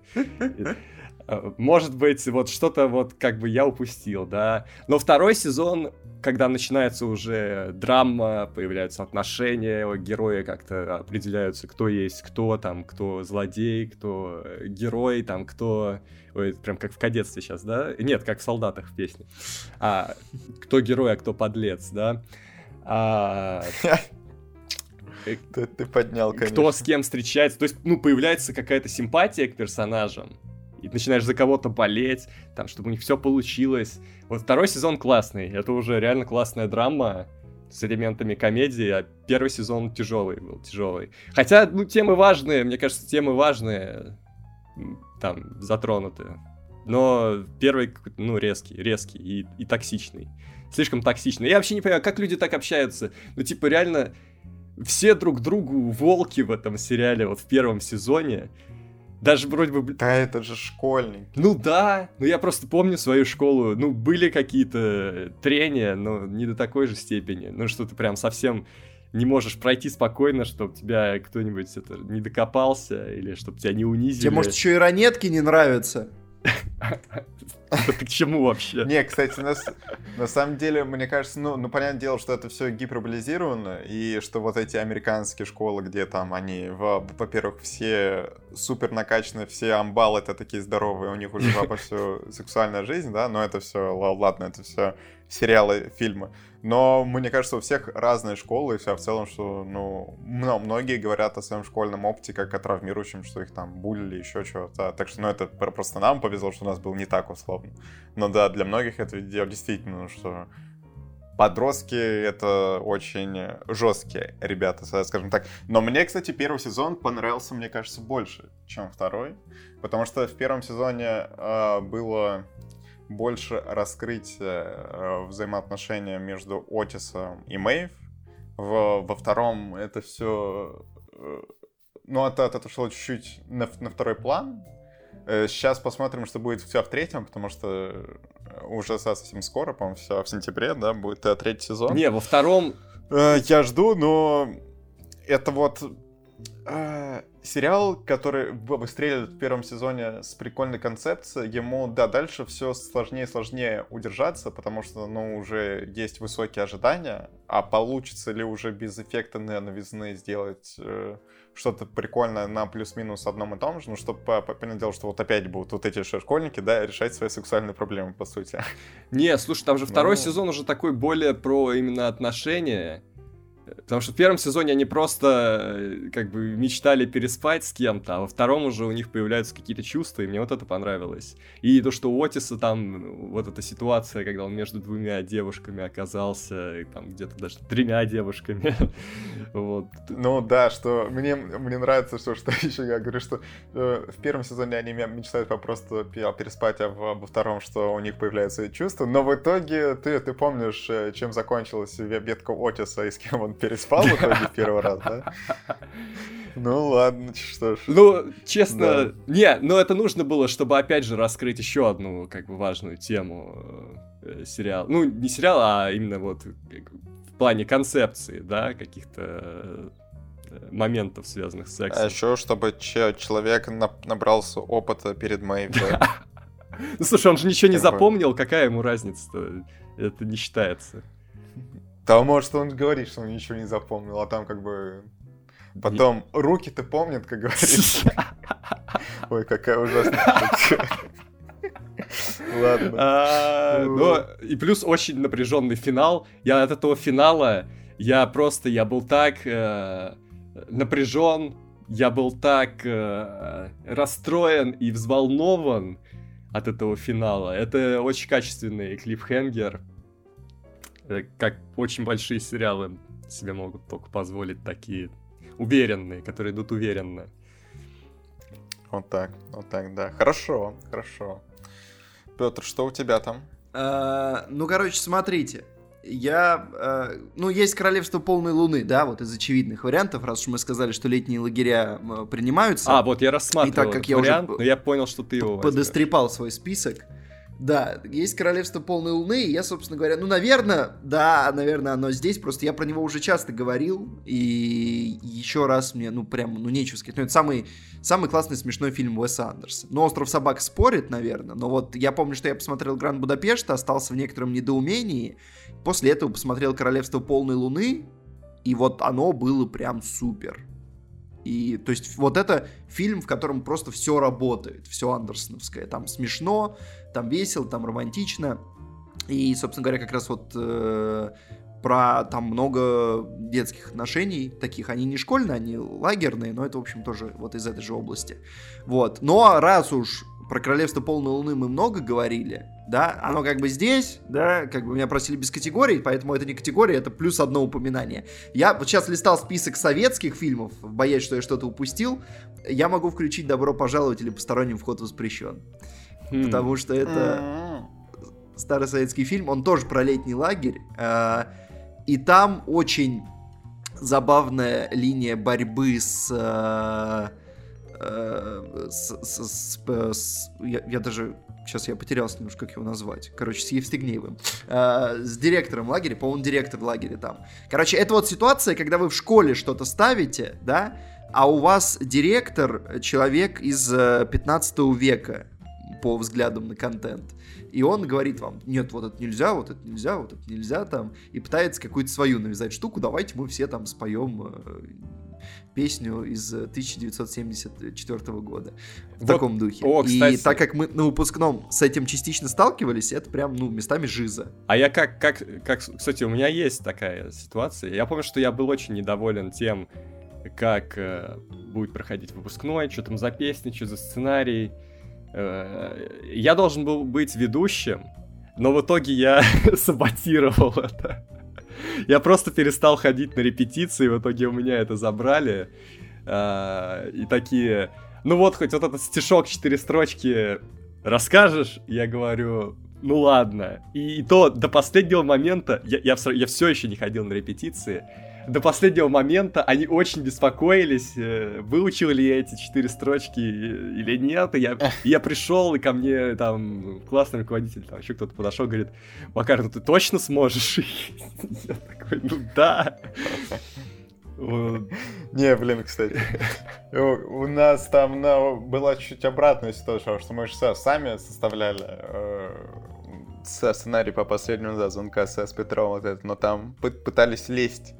Э, Может быть, вот что-то вот как бы я упустил, да. Но второй сезон, когда начинается уже драма, появляются отношения, герои как-то определяются, кто есть кто, там, кто злодей, кто э, герой, там, кто... Ой, прям как в кадетстве сейчас, да? Нет, как в солдатах в песне. А, кто герой, а кто подлец, да? А, Ты, ты поднял, конечно. кто с кем встречается. То есть, ну, появляется какая-то симпатия к персонажам. И начинаешь за кого-то болеть, там, чтобы у них все получилось. Вот второй сезон классный. Это уже реально классная драма. с элементами комедии, а первый сезон тяжелый был, тяжелый. Хотя, ну, темы важные, мне кажется, темы важные там затронуты. Но первый, ну, резкий, резкий и, и токсичный. Слишком токсичный. Я вообще не понимаю, как люди так общаются. Ну, типа, реально, все друг другу волки в этом сериале, вот в первом сезоне. Даже вроде бы... Да это же школьник. Ну да, но я просто помню свою школу. Ну, были какие-то трения, но не до такой же степени. Ну, что ты прям совсем не можешь пройти спокойно, чтобы тебя кто-нибудь это не докопался, или чтобы тебя не унизили. Тебе, может, еще и ранетки не нравятся? Ты к чему вообще? Не, кстати, на, на самом деле, мне кажется, ну, ну, понятное дело, что это все гиперболизировано, и что вот эти американские школы, где там они, во-первых, все супер накачанные, все амбалы это такие здоровые, у них уже вовсю сексуальная жизнь, да, но это все, ладно, это все сериалы, фильмы. Но мне кажется, у всех разные школы, и все в целом, что, ну, многие говорят о своем школьном опыте как о травмирующем, что их там булили, еще чего-то. Так что, ну, это просто нам повезло, что у нас был не так условно. Но да, для многих это действительно, ну, что подростки это очень жесткие ребята, скажем так. Но мне, кстати, первый сезон понравился, мне кажется, больше, чем второй. Потому что в первом сезоне э, было больше раскрыть э, взаимоотношения между Отисом и Мэйв. В, во втором это все... Э, ну, это, отошло чуть-чуть на, на второй план. Э, сейчас посмотрим, что будет все в третьем, потому что уже совсем скоро, по-моему, все в сентябре, да, будет третий сезон. Не, во втором... Я жду, но это вот э, сериал, который выстрелит в первом сезоне с прикольной концепцией, ему, да, дальше все сложнее и сложнее удержаться, потому что, ну, уже есть высокие ожидания, а получится ли уже без эффекта новизны сделать э, что-то прикольное на плюс-минус одном и том же, ну, чтобы понять дело, что вот опять будут вот эти школьники, да, решать свои сексуальные проблемы, по сути. Не, слушай, там же второй ну... сезон уже такой более про именно отношения, Потому что в первом сезоне они просто э, как бы мечтали переспать с кем-то, а во втором уже у них появляются какие-то чувства, и мне вот это понравилось. И то, что у Отиса там вот эта ситуация, когда он между двумя девушками оказался, и там где-то даже тремя девушками. вот. Ну да, что мне, мне нравится, что, что еще я говорю, что э, в первом сезоне они мечтают просто переспать, а во, во втором, что у них появляются чувства, но в итоге ты, ты помнишь, э, чем закончилась ветка Отиса и с кем он переспал в итоге первый раз, да? Ну ладно, что ж. Ну, честно, да. не, но это нужно было, чтобы опять же раскрыть еще одну, как бы, важную тему э, сериала. Ну, не сериал, а именно вот в плане концепции, да, каких-то э, моментов, связанных с сексом. А еще, чтобы человек набрался опыта перед моей Ну, слушай, он же ничего не запомнил, какая ему разница-то? Это не считается. Да, может, он говорит, что он ничего не запомнил, а там как бы... Потом руки-то помнят, как говорится. Ой, какая ужасная Ладно. А, ну, и плюс очень напряженный финал. Я от этого финала, я просто, я был так э, напряжен, я был так э, расстроен и взволнован от этого финала. Это очень качественный клипхенгер. Э, как очень большие сериалы себе могут только позволить такие уверенные, которые идут уверенно. Вот так, вот так, да. Хорошо, хорошо. Петр, что у тебя там? А, ну, короче, смотрите. Я, э, ну, есть королевство полной луны, да, вот из очевидных вариантов, раз уж мы сказали, что летние лагеря принимаются. А, вот я рассматривал и так как я вариант, уже но я понял, что ты его подострепал свой список. Да, есть королевство полной луны, и я, собственно говоря, ну, наверное, да, наверное, оно здесь, просто я про него уже часто говорил, и еще раз мне, ну, прям, ну, нечего сказать. Ну, это самый, самый классный смешной фильм Уэса Андерса. Ну, «Остров собак» спорит, наверное, но вот я помню, что я посмотрел «Гранд Будапешт», остался в некотором недоумении, после этого посмотрел «Королевство полной луны», и вот оно было прям супер. И, то есть, вот это фильм, в котором просто все работает, все андерсоновское. Там смешно, там весело, там романтично. И, собственно говоря, как раз вот э, про там много детских отношений таких. Они не школьные, они лагерные, но это, в общем, тоже вот из этой же области. Вот. Но раз уж про Королевство полной луны мы много говорили, да, оно как бы здесь, да, как бы меня просили без категорий, поэтому это не категория, это плюс одно упоминание. Я вот сейчас листал список советских фильмов, боясь, что я что-то упустил, я могу включить «Добро пожаловать» или «Посторонним вход воспрещен». Хм. Потому что это старый советский фильм, он тоже про летний лагерь, э, и там очень забавная линия борьбы с... э, с- с- с- с- я, я даже... Сейчас я потерялся немножко, как его назвать. Короче, с Евстигнеевым. Э, с директором лагеря, по-моему, директор лагеря там. Короче, это вот ситуация, когда вы в школе что-то ставите, да, а у вас директор э, человек из э, 15 века по взглядам на контент. И он говорит вам, нет, вот это нельзя, вот это нельзя, вот это нельзя там, и пытается какую-то свою навязать штуку, давайте мы все там споем э, песню из э, 1974 года. В Вот, таком духе. о, И кстати. так как мы на выпускном с этим частично сталкивались, это прям, ну, местами жиза. А я как, как, как, кстати, у меня есть такая ситуация. Я помню, что я был очень недоволен тем, как э, будет проходить выпускной, что там за песни, что за сценарий. Э, я должен был быть ведущим, но в итоге я саботировал это. Я просто перестал ходить на репетиции, в итоге у меня это забрали. А, и такие, ну вот хоть вот этот стишок, четыре строчки расскажешь, я говорю, ну ладно. И, то до последнего момента, я, я, все еще не ходил на репетиции, до последнего момента они очень беспокоились, э, выучил ли я эти четыре строчки или нет. И я, я пришел, и ко мне там классный руководитель, там еще кто-то подошел, говорит, Макар, ну ты точно сможешь? Я такой, ну да. Не, блин, кстати. У нас там на- была чуть обратная ситуация, что мы же са- сами составляли э, сценарий по последнему да, звонка с Петром вот это, но там пы- пытались лезть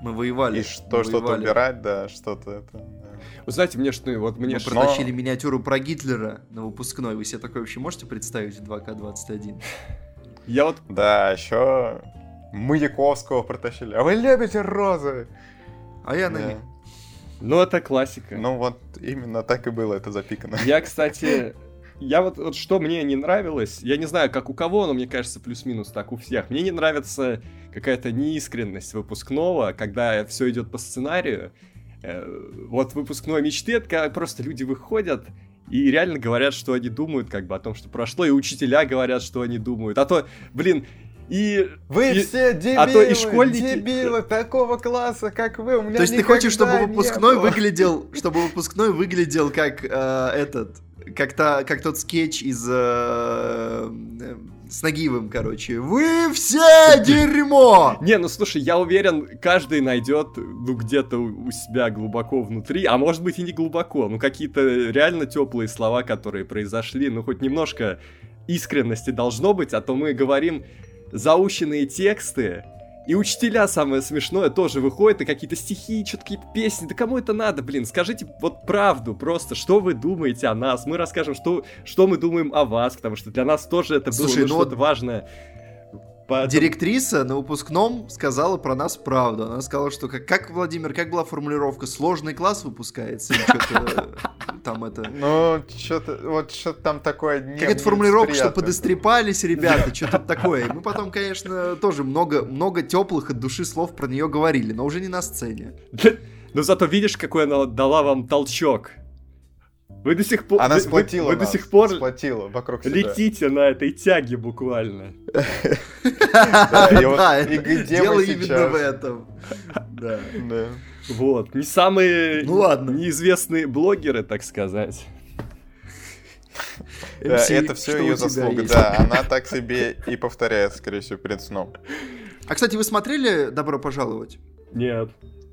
Мы воевали. и что, что-то убирать, да, что-то это. да. Вы знаете, мне что, вот мне Мы что... протащили миниатюру про Гитлера на выпускной. Вы себе такое вообще можете представить в 2К21? Я вот Да, еще Маяковского протащили. А вы любите розы? А я на них. Ну, это классика. Ну вот именно так и было это запикано. Я, кстати, я вот, вот что мне не нравилось, я не знаю, как у кого, но мне кажется, плюс-минус так у всех. Мне не нравится какая-то неискренность выпускного, когда все идет по сценарию. Э, Вот выпускной мечты, это когда просто люди выходят и реально говорят, что они думают, как бы о том, что прошло, и учителя говорят, что они думают. А то, блин, и Вы И- все дебилы, а то и школьники- дебилы такого класса, как вы. У меня То есть ты хочешь, чтобы выпускной было. выглядел, чтобы выпускной выглядел как э, этот, как, та, как тот скетч из э, э, с Нагиевым, короче. Вы все дерьмо! Не, ну слушай, я уверен, каждый найдет, ну, где-то у себя глубоко внутри, а может быть и не глубоко, ну, какие-то реально теплые слова, которые произошли, ну, хоть немножко искренности должно быть, а то мы говорим заученные тексты, и учителя, самое смешное, тоже выходят, и какие-то стихи, что-то какие-то песни. Да кому это надо, блин? Скажите вот правду просто, что вы думаете о нас. Мы расскажем, что, что мы думаем о вас, потому что для нас тоже это было ну, ну что-то вот важное. Поэтому- Директриса на выпускном сказала про нас правду. Она сказала, что как, как Владимир, как была формулировка, сложный класс выпускается, или что-то там это... Ну, что-то, вот что-то там такое Какая-то формулировка, что подострепались ребята, что-то такое. Мы потом, конечно, тоже много, много теплых от души слов про нее говорили, но уже не на сцене. Но зато видишь, какой она дала вам толчок. Вы до сих пор... Она вы- вы- сплотила Вы, до нас, сих пор сплотила вокруг себя. летите на этой тяге буквально. Да, и где мы дело именно сейчас? в этом. Да. Да. Вот. Не самые Ну ладно. неизвестные блогеры, так сказать. Да, MC, это все ее заслуга, да. Она так себе и повторяет, скорее всего, перед сном. А, кстати, вы смотрели «Добро пожаловать»? Нет.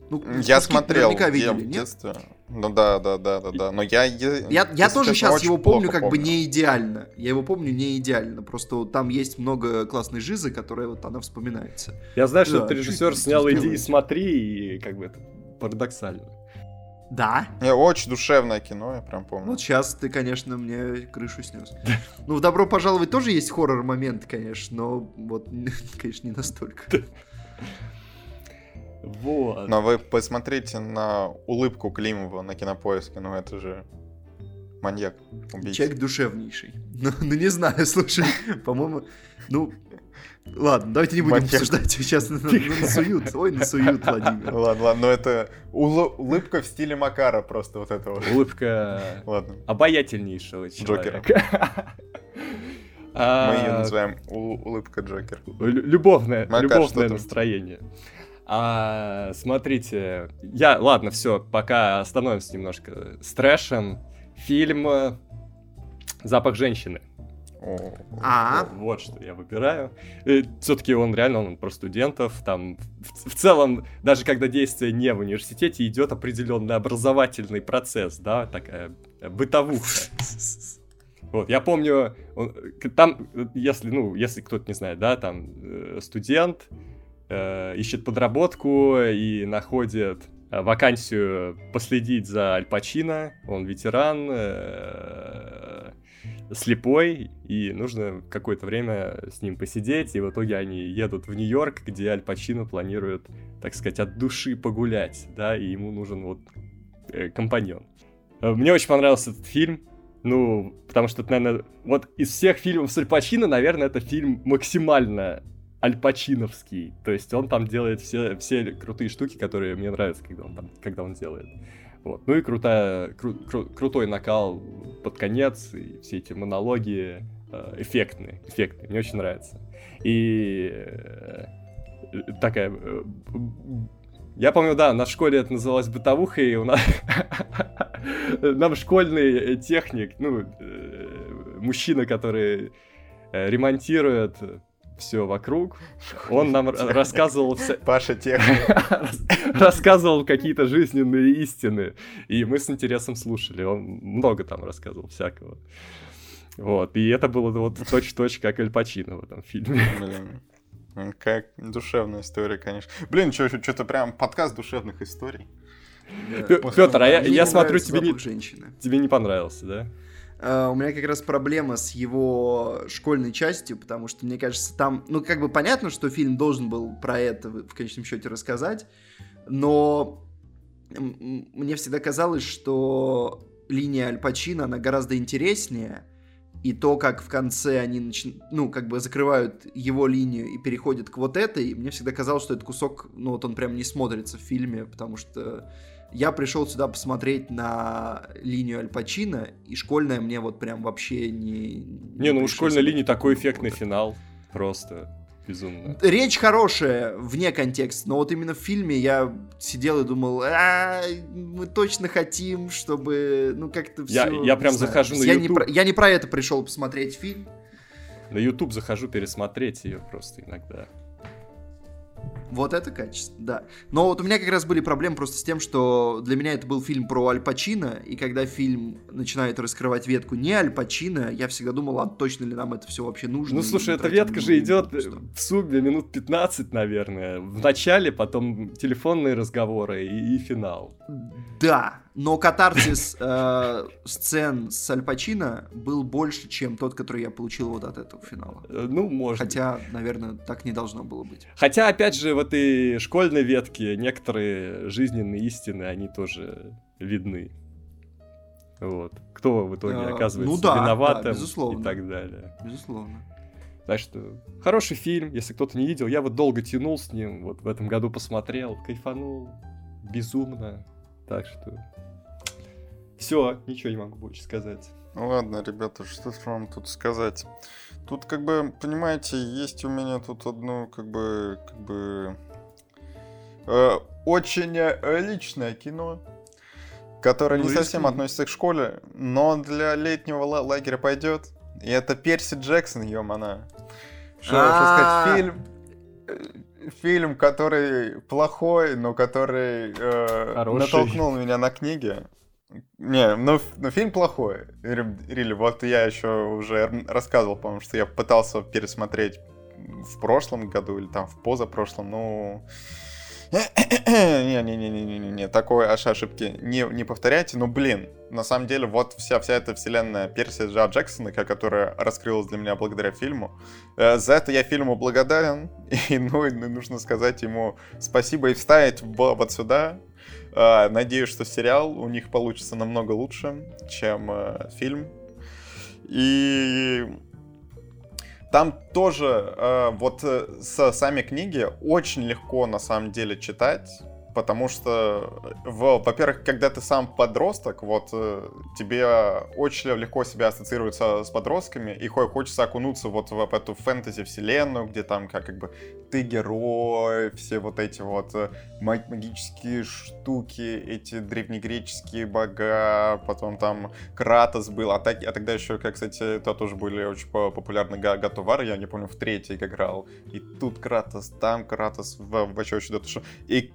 Ну, Я смотрел видели, в нет? детстве. Ну да, да, да, да, да. Но я... Я, Я, я тоже сейчас его помню как бы не идеально. Я его помню не идеально. Просто вот там есть много классной жизы, которая вот она вспоминается. Я знаю, что Да, этот режиссер снял «Иди и смотри», и как бы это парадоксально. Да. Не, очень душевное кино, я прям помню. Вот сейчас ты, конечно, мне крышу снес. Ну, в «Добро пожаловать» тоже есть хоррор-момент, конечно, но вот, конечно, не настолько. Вот. Но вы посмотрите на улыбку Климова на кинопоиске, ну это же маньяк, убийца. Человек душевнейший. Ну, ну не знаю, слушай, по-моему, ну, ладно, давайте не будем Маньяк. обсуждать, сейчас на- на- насуют, ой, насуют, Владимир. Ладно, ладно, но это улы- улыбка в стиле Макара просто вот этого. Улыбка Ладно, обаятельнейшего Джокера. человека. мы А, ее называем улыбка Джокер. Лю- Любовное, Макар, любовное настроение. А, смотрите, я, ладно, все, пока остановимся немножко с трэшем. Фильм э, «Запах женщины». А, Вот что я выбираю. Все-таки он реально он про студентов. Там в, в целом, даже когда действие не в университете, идет определенный образовательный процесс, да, такая бытовуха. Вот, я помню, он- там, э, если, ну, если кто-то не знает, да, там э, студент э, ищет подработку и находит э, вакансию последить за Аль Пачино, он ветеран, э, слепой, и нужно какое-то время с ним посидеть, и в итоге они едут в Нью-Йорк, где Аль Пачино планирует, так сказать, от души погулять, да, и ему нужен вот компаньон. Мне очень понравился этот фильм, ну, потому что это, наверное, вот из всех фильмов с Аль Пачино, наверное, это фильм максимально альпачиновский. То есть он там делает все, все крутые штуки, которые мне нравятся, когда он, там, когда он делает. Вот. Ну и крутая, кру- кру- крутой накал под конец, и все эти монологи э, эффектные, эффектные, мне очень нравится. И э, такая... э, Я помню, да, на школе это называлось бытовуха, и у нас... Нам школьный техник, ну, э, мужчина, который э, ремонтирует все вокруг, он нам рассказывал вся- Паша техник. рассказывал какие-то жизненные истины, и мы с интересом слушали. Он много там рассказывал всякого. Вот, и это было вот точь-в-точь, как Эль Пачино в этом фильме. Блин. Как душевная история, конечно. Блин, что-то прям подкаст душевных историй. Пётр, а я, смотрю, тебе не, женщины. тебе не понравился, да? А, У меня как раз проблема с его школьной частью, потому что, мне кажется, там, ну, как бы понятно, что фильм должен был про это в конечном счете рассказать, но мне всегда казалось, что линия Аль Пачино, она гораздо интереснее, и то, как в конце они, начи- ну, как бы закрывают его линию и переходят к вот этой, мне всегда казалось, что этот кусок, ну, вот он прям не смотрится в фильме, потому что я пришел сюда посмотреть на линию Аль Пачино, и школьная мне вот прям вообще не... Не, ну у школьной линии такой эффектный финал. Просто безумно. Речь хорошая, вне контекста, но вот именно в фильме я сидел и думал, «А, мы точно хотим, чтобы, ну, как-то все... Я- я прям захожу на я не, YouTube. про, я не про это пришел посмотреть фильм. На YouTube захожу пересмотреть ее просто иногда. Вот это качество, да. Но вот у меня как раз были проблемы просто с тем, что для меня это был фильм про Аль Пачино, и когда фильм начинает раскрывать ветку не Аль Пачино, я всегда думал, а точно ли нам это все вообще нужно. Ну, слушай, эта ветка же идет просто. в сумме минут 15, наверное. В начале, потом телефонные разговоры и, и финал. Да, но катарсис э, сцен с Аль Пачино был больше, чем тот, который я получил вот от этого финала. Э, Ну, может. Хотя, наверное, так не должно было быть. Хотя, опять же, в этой школьной ветке некоторые жизненные истины, они тоже видны. Вот. Кто в итоге А, оказывается ну да, виноватым да, безусловно. и так далее. Безусловно. Так что, хороший фильм, если кто-то не видел. Я вот долго тянул с ним, вот в этом году посмотрел, кайфанул, безумно. Так что... Все, ничего не могу больше сказать. Ну ладно, ребята, что ж вам тут сказать? Тут, как бы, понимаете, есть у меня тут одно, как бы, как бы, э, очень э, личное кино, которое Ну, не совсем рискни. относится к школе, но для летнего ла- лагеря пойдет. И это Перси Джексон, ё-мана. Что, что сказать, фильм, э, фильм, который плохой, но который э, натолкнул меня на книги. Не, ну, ну фильм плохой. Рили, вот я еще уже рассказывал, по-моему, что я пытался пересмотреть в прошлом году или там в позапрошлом, ну... Не-не-не-не-не, такой аж ошибки не, не повторяйте. Ну, блин, на самом деле, вот вся, вся эта вселенная Перси Джа Джексона, которая раскрылась для меня благодаря фильму. Э, За это я фильму благодарен. И, ну, и нужно сказать ему спасибо и вставить вот сюда надеюсь, что сериал у них получится намного лучше, чем э, фильм. И там тоже э, вот э, сами книги очень легко на самом деле читать потому что, во-первых, когда ты сам подросток, вот э, тебе очень легко себя ассоциируется с подростками, и хочется окунуться вот в, эту фэнтези-вселенную, где там как, как бы ты герой, все вот эти вот э, магические штуки, эти древнегреческие бога, потом там Кратос был, а, так, а тогда еще, как, кстати, это тоже были очень популярны Гатувары, я не помню, в третьей играл, и тут Кратос, там Кратос, вообще очень что и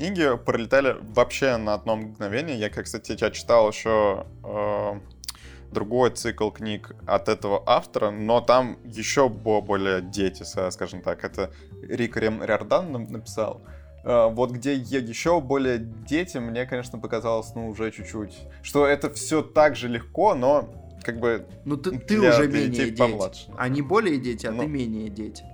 книги пролетали вообще на одно мгновение. Я, кстати, я читал еще э, другой цикл книг от этого автора, но там еще более дети, скажем так. Это Рик Риордан написал. Uh, вот где еще более дети, мне, конечно, показалось, ну, уже чуть-чуть, что это все так же легко, но как бы... Ну, ты, ты уже менее дети. Помладше. Они более дети, а ну, ты менее дети.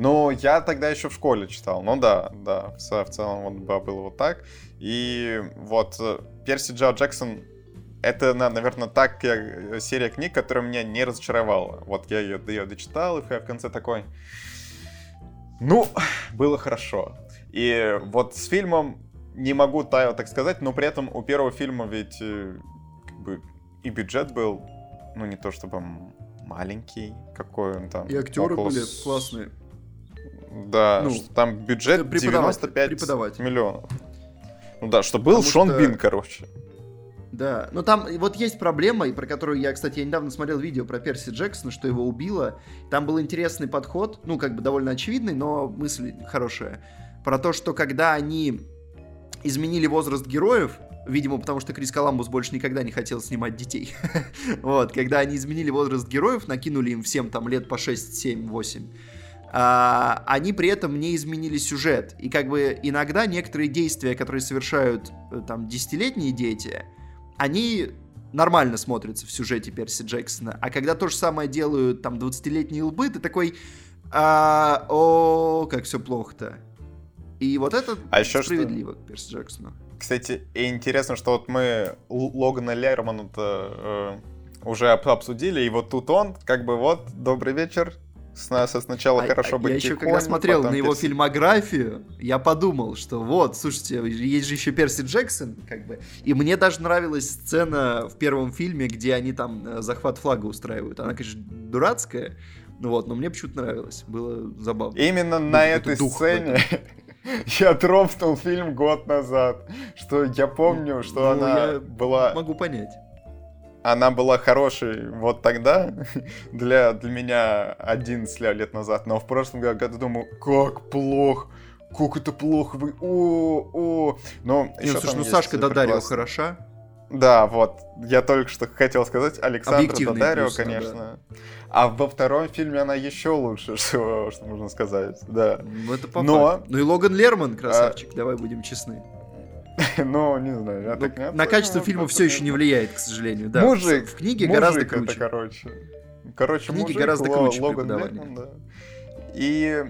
Ну, я тогда еще в школе читал. Ну да, да, в, в целом вот, было вот так. И вот э, Перси Джо Джексон это, наверное, так э, серия книг, которая меня не разочаровала. Вот я ее, ее дочитал, и в конце такой... Ну, было хорошо. И вот с фильмом не могу так сказать, но при этом у первого фильма ведь э, как бы и бюджет был, ну, не то чтобы маленький, какой он там. И актеры около... были классные. Да, ну, что там бюджет 95 миллионов. Ну да, что был Потому Шон что... Бин, короче. Да, но там вот есть проблема, и про которую я, кстати, я недавно смотрел видео про Перси Джексона, что его убило. Там был интересный подход, ну, как бы довольно очевидный, но мысль хорошая. Про то, что когда они изменили возраст героев, видимо, потому что Крис Коламбус больше никогда не хотел снимать детей. вот, когда они изменили возраст героев, накинули им всем там лет по 6, 7, 8, а, они при этом не изменили сюжет. И как бы иногда некоторые действия, которые совершают э, там десятилетние дети, они нормально смотрятся в сюжете Перси Джексона. А когда то же самое делают там 20-летние лбы, ты такой, а, о, как все плохо-то. И вот это а еще справедливо что... к Перси Джексону. Кстати, интересно, что вот мы Логана Лермана-то э, уже обсудили, и вот тут он, как бы вот, добрый вечер, сначала а, хорошо быть Я еще когда смотрел на его перс... фильмографию, я подумал, что вот, слушайте, есть же еще Перси Джексон, как бы, и мне даже нравилась сцена в первом фильме, где они там э, захват флага устраивают. Она, конечно, дурацкая, ну вот, но мне почему-то нравилось, было забавно. Именно ну, на этой сцене я дропнул фильм год назад, что я помню, что ну, она была... Могу понять она была хорошей вот тогда, для, для меня 11 лет назад, но в прошлом году думаю, как плохо, как это плохо, вы, о, о. Но Не, еще ну, слушай, ну Сашка Дадарио хороша. Да, вот, я только что хотел сказать, Александра Дадарио, плюс, конечно. Да. А во втором фильме она еще лучше, что, что можно сказать, да. Ну, это по Но... Ну и Логан Лерман красавчик, а... давай будем честны. Ну, не знаю, я так не На качество фильма все еще не влияет, к сожалению. Да, мужик, в книге гораздо круче. короче. Короче, мужик, гораздо круче Логан да. И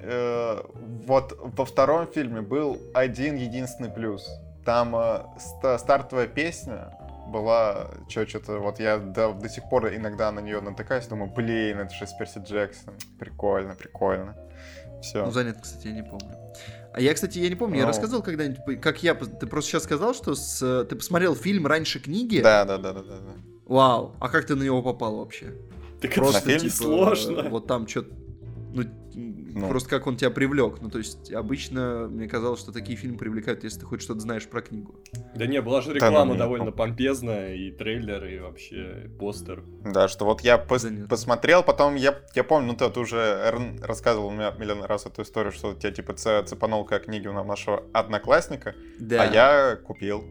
э, вот во втором фильме был один единственный плюс. Там э, стартовая песня была что-то, вот я до, до сих пор иногда на нее натыкаюсь, думаю, блин, это же Перси Джексон, прикольно, прикольно. Все. Ну, занят, кстати, я не помню. А я, кстати, я не помню, я рассказывал когда-нибудь, как я, ты просто сейчас сказал, что с, ты посмотрел фильм раньше книги? Да, да, да, да, да. Вау, а как ты на него попал вообще? Так просто, это типа, сложно. Вот там что-то, ну, ну, просто как он тебя привлек. Ну, то есть, обычно мне казалось, что такие фильмы привлекают, если ты хоть что-то знаешь про книгу. Да не, была же реклама да, довольно не... помпезная, и трейлер, и вообще постер. Да, что вот я пос да посмотрел, потом я, я помню, ну ты, ты уже рассказывал мне миллион раз эту историю, что у тебя типа цепанул как книги у нашего одноклассника, да. а я купил.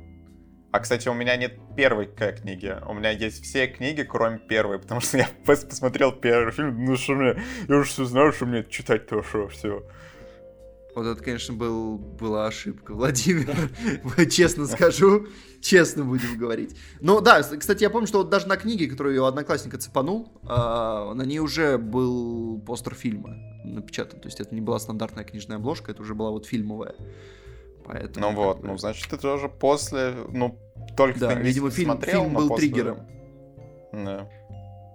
А, кстати, у меня нет первой книги. У меня есть все книги, кроме первой, потому что я посмотрел первый фильм, ну что мне, я уже все знаю, что мне читать-то что, все. Вот это, конечно, был, была ошибка, Владимир. честно скажу, честно будем говорить. Ну да, кстати, я помню, что вот даже на книге, которую я у одноклассника цепанул, э, на ней уже был постер фильма напечатан. То есть это не была стандартная книжная обложка, это уже была вот фильмовая. Поэтому, Ну вот, ну значит ты тоже после, ну только Да, ты не видимо, фильм- смотрел, фильм был после- триггером. Да.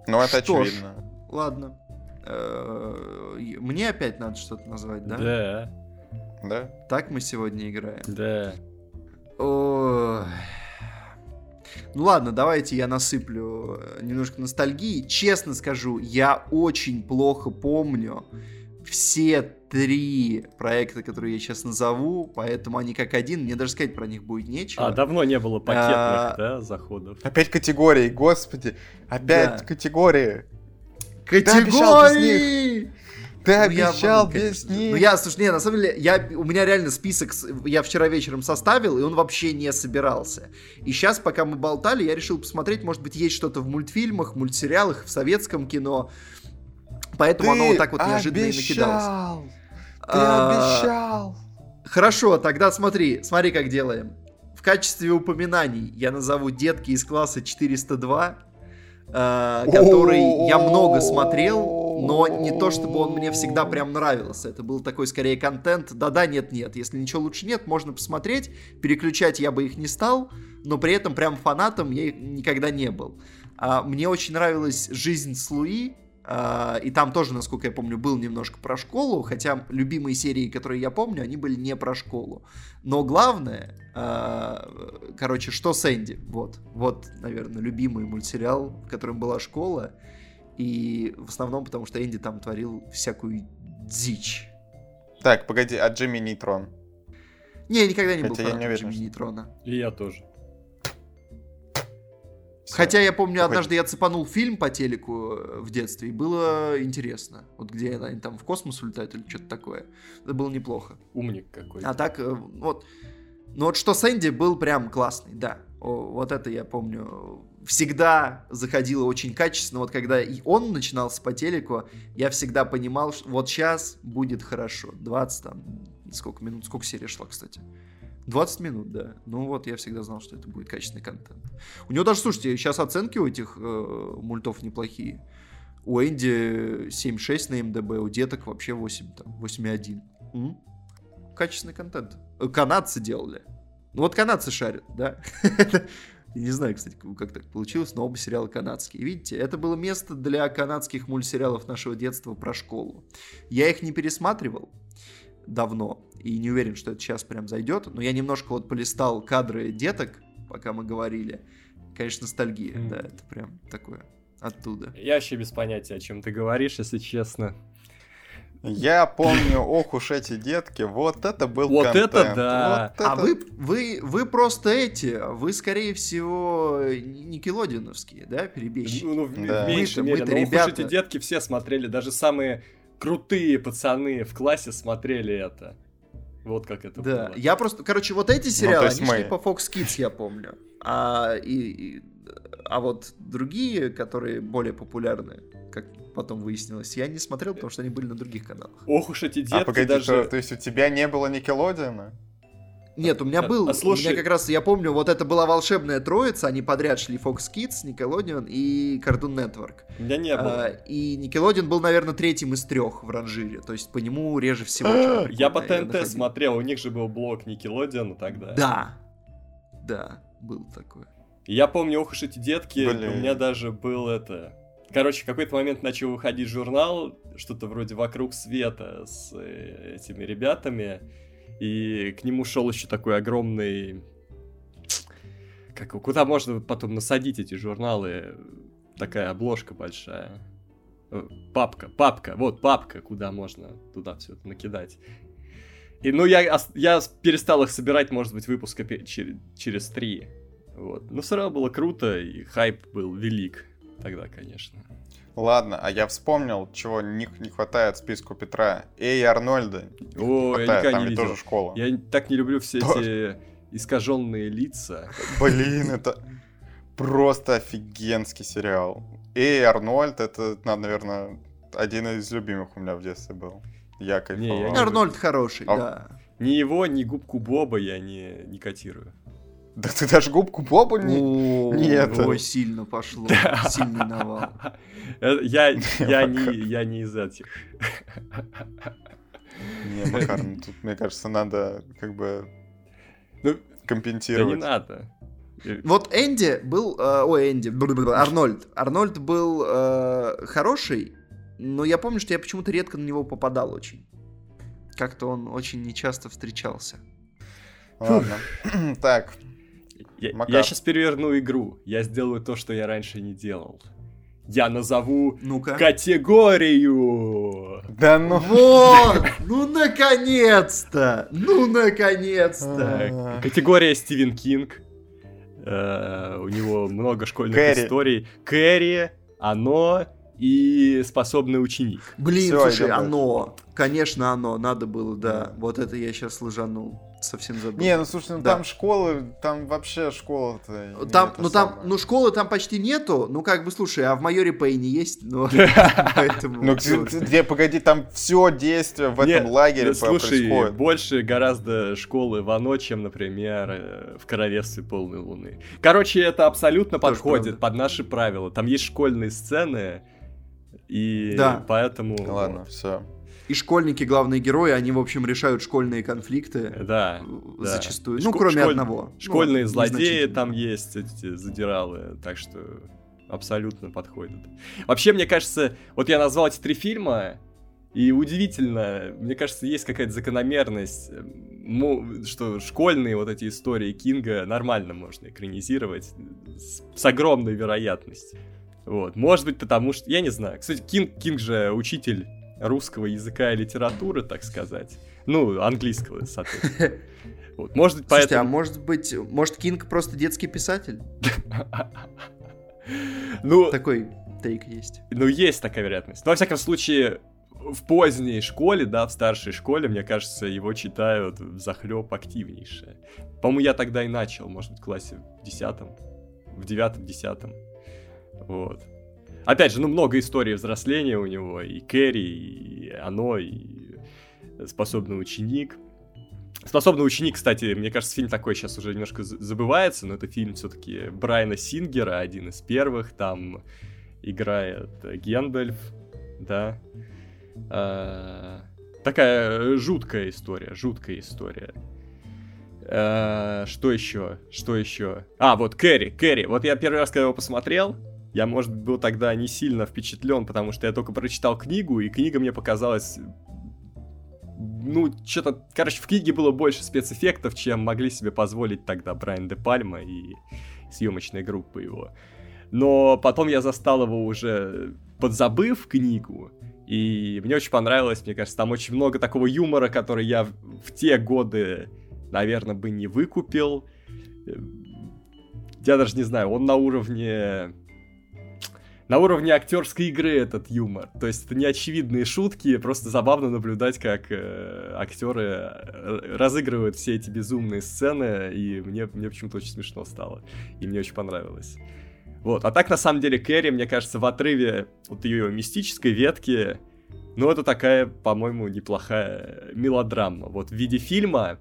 Ну это Что ж. очевидно. Ладно. Э, Мне опять надо что-то назвать, да? Да, Да? Так мы сегодня играем. да. Ой. Ну ладно, давайте я насыплю э, немножко ностальгии. Честно скажу, я очень плохо помню все три проекта, которые я сейчас назову, поэтому они как один, мне даже сказать про них будет нечего. А, давно не было А, пакетных, да, заходов. Опять категории, господи. Опять Да. категории. Категории! Ты Ну, я обещал без конечно. них. Ну, я, слушай, не, на самом деле, я, у меня реально список, я вчера вечером составил, и он вообще не собирался. И сейчас, пока мы болтали, я решил посмотреть, может быть, есть что-то в мультфильмах, мультсериалах, в советском кино. Поэтому оно вот так вот неожиданно и накидалось. обещал. Ты А, обещал. Хорошо, тогда смотри, смотри, как делаем. В качестве упоминаний я назову детки из класса 402, э, который я много смотрел, но не то чтобы он мне всегда прям нравился. Это был такой скорее контент. Да-да, нет-нет. Если ничего лучше нет, можно посмотреть. Переключать я бы их не стал, но при этом прям фанатом я никогда не был. А, Мне очень нравилась жизнь с Луи. А, И там тоже, насколько я помню, был немножко про школу, хотя любимые серии, которые я помню, они были не про школу. Но главное, а, короче, что с Энди? Вот, вот, наверное, любимый мультсериал, в котором была школа. И в основном потому, что Энди там творил всякую дичь. Так, погоди, а Джимми Нейтрон? Не, я никогда не был Хотя я не уверен, Джимми что- Нейтрона. И я тоже. Хотя я помню, однажды я цепанул фильм по телеку э, в детстве, и было интересно. Вот где они там в космос улетают или что-то такое. Это было неплохо. Умник какой. А так, э, вот... Ну вот что с Энди был прям классный, да. О, вот это я помню. Всегда заходило очень качественно. Вот когда и он начинался по телеку, я всегда понимал, что вот сейчас будет хорошо. 20 там, сколько минут, сколько серия шла, кстати? 20 минут, да. Ну вот, я всегда знал, что это будет качественный контент. У него даже, слушайте, сейчас оценки у этих э, мультов неплохие. У Энди 7.6 на МДБ, у деток вообще 8, там, 8.1. М? Качественный контент. Э, Канадцы делали. Ну вот канадцы шарят, да? Не знаю, кстати, как так получилось, но оба сериала канадские. Видите, это было место для канадских мультсериалов нашего детства про школу. Я их не пересматривал давно и не уверен, что это сейчас прям зайдет, но я немножко вот полистал кадры деток, пока мы говорили. Конечно, ностальгия, Мгм. да, это прям такое оттуда. Я вообще без понятия, о чем ты говоришь, если честно. Я помню, ох уж эти детки, вот это был Вот контент. это да. Вот А это- вы, вы, вы просто эти, вы, скорее всего, никелодиновские, да, перебежчики? Ну, ну, в, Да. в меньшей мере. мы-то но ох уж ребята. эти детки все смотрели, даже самые крутые пацаны в классе смотрели это. Вот как это Да, было. я просто, короче, вот эти сериалы, есть они шли мы. по Fox Kids, я помню. А, и, и- а вот другие, которые более популярны, как потом выяснилось, я не смотрел, потому что они были на других каналах. Ох уж эти детки А погоди, даже... то, то есть у тебя не было Никелодиана? Нет, у меня А- был, а слушай- у меня как раз, я помню, вот это была волшебная троица, они подряд шли Fox Kids, Nickelodeon и Cartoon Network. У меня не было. А, и Nickelodeon был, наверное, третьим из трех в ранжире, то есть по нему реже всего. Я по ТНТ находил. смотрел, у них же был блок Никелодиона тогда. Да, да, был такое. И Я помню, ох уж эти детки, Блин. у меня даже был это... Короче, в какой-то момент начал выходить журнал, что-то вроде «Вокруг света» с э, этими ребятами, и к нему шел еще такой огромный... Как, куда можно потом насадить эти журналы? Такая обложка большая. Э, Папка, папка, вот папка, куда можно туда все это накидать. И ну я, я перестал их собирать, может быть, выпуска пе- чер- через три. Вот. Но все равно было круто, и хайп был велик тогда, конечно. Ладно, а я вспомнил, чего не, не хватает списку Петра. Эй, Арнольда. не О, я хватает, никогда там не видел. тоже школа. Я так не люблю все Тоже. эти искаженные лица. Блин, это просто офигенский сериал. Эй, Арнольд, это, наверное, один из любимых у меня в детстве был. Я я кайфовал. не Арнольд хороший, А- да. Ни его, ни губку Боба я не, не котирую. Да ты даже губку Бобу не... О, Нет. Ой, сильно пошло. Сильный навал. Э, Я, я, не, я не из этих. Не, Макар, ну тут, мне кажется, надо как бы Ну, да компенсировать. не надо. Э, Вот Энди был... э, ой, Энди, Арнольд. Арнольд был э, хороший, но я помню, что я почему-то редко на него попадал очень. Как-то он очень нечасто встречался. Ладно. Так, Я, Макар. сейчас переверну игру. Я сделаю то, что я раньше не делал. Я назову Ну-ка. категорию. да ну... Вот! Ну, наконец-то! Ну, наконец-то! А. Категория Стивен Кинг. Э, У него много школьных историй. Кэрри, оно и способный ученик. Блин, слушай, оно. Конечно, оно. Надо было, да. Вот это я сейчас лажанул. Совсем забыл. Не, ну слушай, ну Да. там школы, там вообще школа-то... Там, ну там, самое. ну школы там почти нету, ну как бы, слушай, а в майоре Пейне есть, но поэтому... Ну, где, погоди, там все действие в этом лагере да, слушай, происходит. больше гораздо школы в оно, чем, например, э, в Королевстве полной луны. Короче, это абсолютно подходит под наши правила. Там есть школьные сцены, и поэтому... Ладно, все. И школьники, главные герои, они, в общем, решают школьные конфликты. Да. да. Зачастую. Шко- Ну, кроме школь- одного. Школьные Ну, злодеи там есть, эти задиралы, так что абсолютно подходит. Вообще, мне кажется, вот я назвал эти три фильма, и удивительно, мне кажется, есть какая-то закономерность, что школьные вот эти истории Кинга нормально можно экранизировать с, с огромной вероятностью. Вот, может быть, потому что, я не знаю. Кстати, Кинг, Кинг же учитель русского языка и литературы, так сказать. Ну, английского, соответственно. Вот, может быть, Слушайте, а поэтому... может быть, может, Кинг просто детский писатель? Ну, Такой тейк есть. Ну, есть такая вероятность. Но, во всяком случае, в поздней школе, да, в старшей школе, мне кажется, его читают в захлеб активнейше. По-моему, я тогда и начал, может быть, в классе в десятом, в девятом, десятом. Вот. Опять же, ну, много историй взросления у него, и Кэрри, и оно, и способный ученик. Способный ученик, кстати, мне кажется, фильм такой сейчас уже немножко забывается, но это фильм все-таки Брайана Сингера, один из первых, там играет Гендальф, да. А, такая жуткая история, жуткая история. А, что еще? Что еще? А, вот Кэрри, Кэрри. Вот я первый раз, когда его посмотрел, я, может был тогда не сильно впечатлен, потому что я только прочитал книгу, и книга мне показалась... Ну, что-то... Короче, в книге было больше спецэффектов, чем могли себе позволить тогда Брайан Де Пальма и съемочная группа его. Но потом я застал его уже подзабыв книгу, и мне очень понравилось, мне кажется, там очень много такого юмора, который я в, те годы, наверное, бы не выкупил. Я даже не знаю, он на уровне... На уровне актерской игры этот юмор. То есть это не очевидные шутки, просто забавно наблюдать, как э, актеры э, разыгрывают все эти безумные сцены, и мне, мне почему-то очень смешно стало. И мне очень понравилось. Вот, а так, на самом деле, Кэрри, мне кажется, в отрыве от ее мистической ветки, ну, это такая, по-моему, неплохая мелодрама. Вот в виде фильма,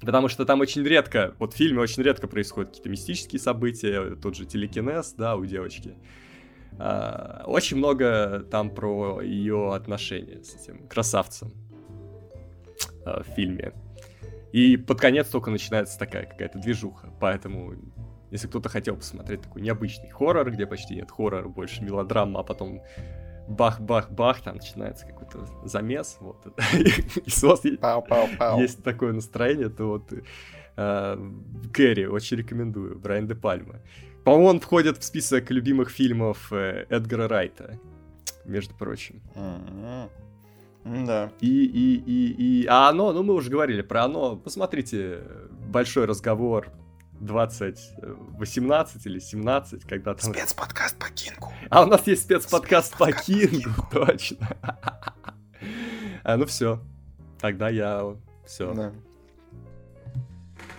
потому что там очень редко, вот в фильме очень редко происходят какие-то мистические события, тот же телекинез, да, у девочки. А, очень много там про ее отношения с этим красавцем а, в фильме. И под конец только начинается такая какая-то движуха, поэтому если кто-то хотел посмотреть такой необычный хоррор, где почти нет хоррора, больше мелодрама, а потом бах-бах-бах, там начинается какой-то замес, вот. И сос есть такое настроение, то вот э, Кэрри очень рекомендую, Брайан Де Пальма. По-моему, он входит в список любимых фильмов э, Эдгара Райта, между прочим. М-да. И, и, и, и... А оно, ну мы уже говорили про оно. Посмотрите большой разговор 2018 или 17, когда там... Спецподкаст по Кингу. А у нас есть спецподкаст по Кингу, точно. А, ну все. Тогда я все. Да.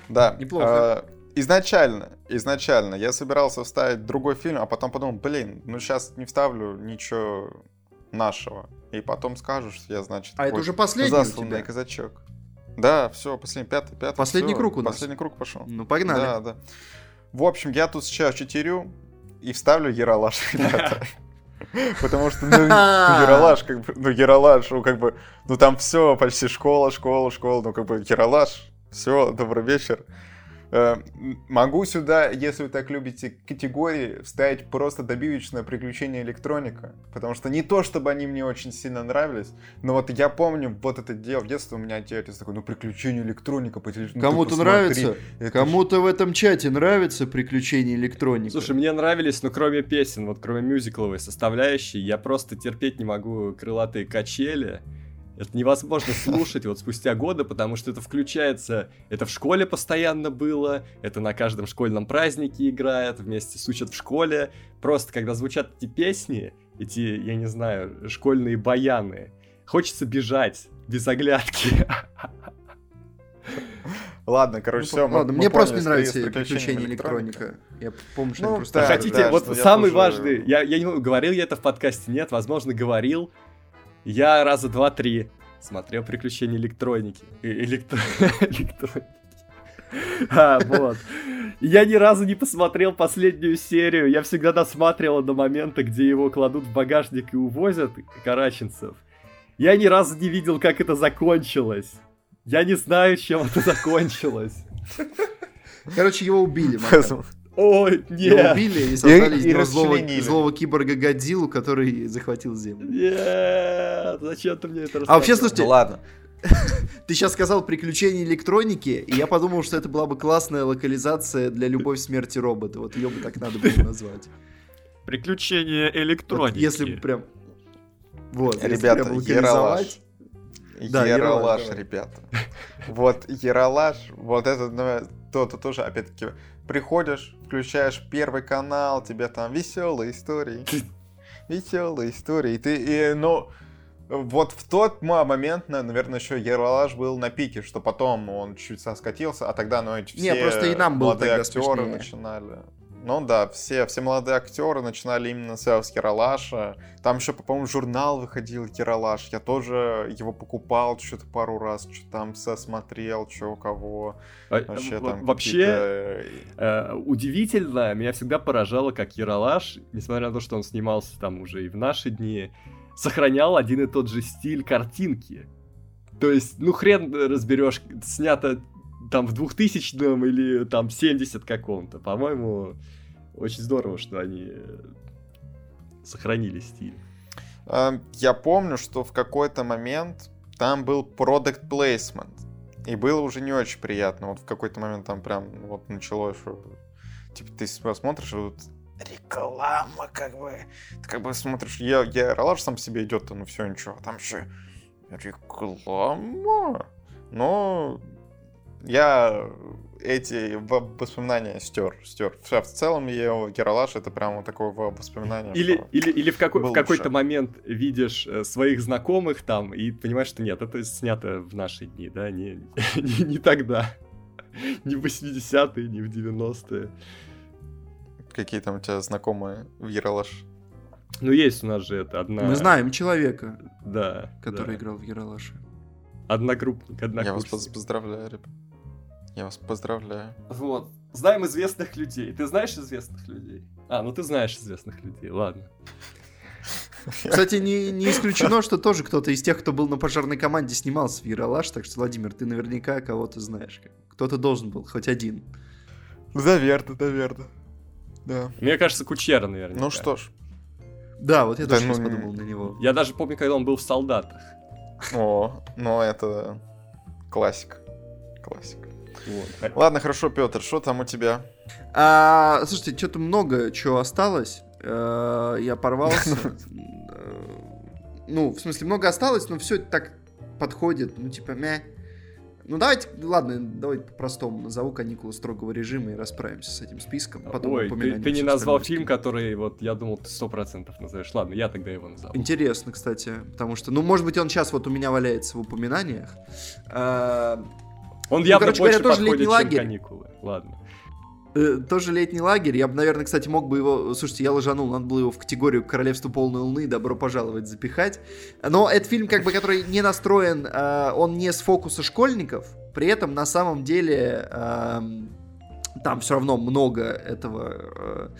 Да. Неплохо. а, изначально, изначально я собирался вставить другой фильм, а потом подумал, блин, ну сейчас не вставлю ничего нашего. И потом скажу, что я, значит, А это уже последний у засланный тебя? казачок. Да, все, последний, пятый, пятый. Последний всё, круг у нас. Последний круг пошел. Ну, погнали. Да, да. В общем, я тут сейчас читерю и вставлю Яралаш, ребята. Потому что, ну, ну, Яралаш, как бы, ну, Яралаш, ну, как бы, ну, там все, почти школа, школа, школа, ну, как бы, Яралаш, Все, добрый вечер. Э, могу сюда, если вы так любите категории, вставить просто добивочное приключение электроника. Потому что не то, чтобы они мне очень сильно нравились, но вот я помню вот это дело в детстве у меня отец такой, ну приключение электроника по телевизору. Ну, Кому-то нравится, кому-то в этом чате нравится приключение электроника. Слушай, мне нравились, но кроме песен, вот кроме мюзикловой составляющей, я просто терпеть не могу крылатые качели. Это невозможно слушать вот спустя годы, потому что это включается, это в школе постоянно было, это на каждом школьном празднике играет, вместе сучат в школе. Просто когда звучат эти песни, эти, я не знаю, школьные баяны, хочется бежать без оглядки. Ладно, короче, ну, все. Ладно, мне просто не нравится приключения электроника. Я помню, что ну, просто... Да, Хотите, да, вот самый тоже... важный, я, я не говорил я это в подкасте, нет, возможно, говорил, я раза два-три смотрел «Приключения электроники». Э, электро... электроники. А, вот. Я ни разу не посмотрел последнюю серию. Я всегда досматривал до момента, где его кладут в багажник и увозят караченцев. Я ни разу не видел, как это закончилось. Я не знаю, чем это закончилось. Короче, его убили, Макар. Ой, нет. Его убили и создали из него злого, злого киборга Годзиллу, который захватил Землю. Нет, зачем ты мне это рассказал? А вообще, слушайте... Ну, ладно. Ты сейчас сказал приключения электроники, и я подумал, что это была бы классная локализация для любовь смерти робота. Вот ее бы так надо было назвать. Приключения электроники. Вот, если бы прям... Вот, ребята, Ералаш. Да, Ералаш, ребята. Вот Ералаш, вот это, ну, то-то тоже, опять-таки, приходишь, включаешь первый канал, тебе там веселые истории. Веселые истории. И ты, и, ну, вот в тот момент, наверное, еще Ералаш был на пике, что потом он чуть соскатился, а тогда, ну, все Не, просто и нам было молодые актеры смешнее. начинали. Ну да, все, все молодые актеры начинали именно с Ералаша. Там еще, по-моему, журнал выходил Ералаш. Я тоже его покупал что-то пару раз, что там смотрел, что у кого. А, вообще, там вообще э, удивительно, меня всегда поражало, как Ералаш, несмотря на то, что он снимался там уже и в наши дни, сохранял один и тот же стиль картинки. То есть, ну хрен разберешь, снято там в 2000 или там 70 каком-то. По-моему, очень здорово, что они э, сохранили стиль. Я помню, что в какой-то момент там был product placement. И было уже не очень приятно. Вот в какой-то момент там прям вот началось, что типа ты смотришь, вот реклама, как бы. Ты как бы смотришь, я, я Ролаж сам себе идет, ну все, ничего. Там еще реклама. Но я эти воспоминания стер, стер. В целом, я Гералаш это прямо такое воспоминание. Или, или, или в, какой, в какой-то момент видишь э, своих знакомых там и понимаешь, что нет, это снято в наши дни, да, не, не, не тогда. Не в 80-е, не в 90-е. Какие там у тебя знакомые в Ералаш? Ну, есть у нас же это одна... Мы знаем человека, да, который да. играл в Ералаше. Одногруппник, однокурсник. Я вас поздравляю, ребят. Я вас поздравляю. Вот. Знаем известных людей. Ты знаешь известных людей? А, ну ты знаешь известных людей, ладно. Кстати, не, не исключено, что тоже кто-то из тех, кто был на пожарной команде, снимался в Яралаш, так что, Владимир, ты наверняка кого-то знаешь. Кто-то должен был, хоть один. Наверное, наверное. Да. Мне кажется, Кучера, наверное. Ну что ж. Да, вот я да, тоже ну, сейчас подумал на него. Я даже помню, когда он был в «Солдатах». О, ну это классика. Классика. Вот. Ладно, хорошо, Петр, что там у тебя? А, слушайте, что-то много чего осталось. А, я порвался. Ну, в смысле, много осталось, но все так подходит. Ну, типа, мя. Ну, давайте, ладно, давайте по-простому назову каникулы строгого режима и расправимся с этим списком. Потом Ой, ты, ты не назвал фильм, который, вот, я думал, ты сто процентов назовешь. Ладно, я тогда его назову. Интересно, кстати, потому что, ну, может быть, он сейчас вот у меня валяется в упоминаниях. Он ну, явно короче больше говоря, тоже летний лагерь. каникулы. Ладно. Э, тоже летний лагерь. Я бы, наверное, кстати, мог бы его... Слушайте, я ложанул, надо было его в категорию «Королевство полной луны», «Добро пожаловать» запихать. Но это фильм, как бы, который не настроен, э, он не с фокуса школьников. При этом, на самом деле, э, там все равно много этого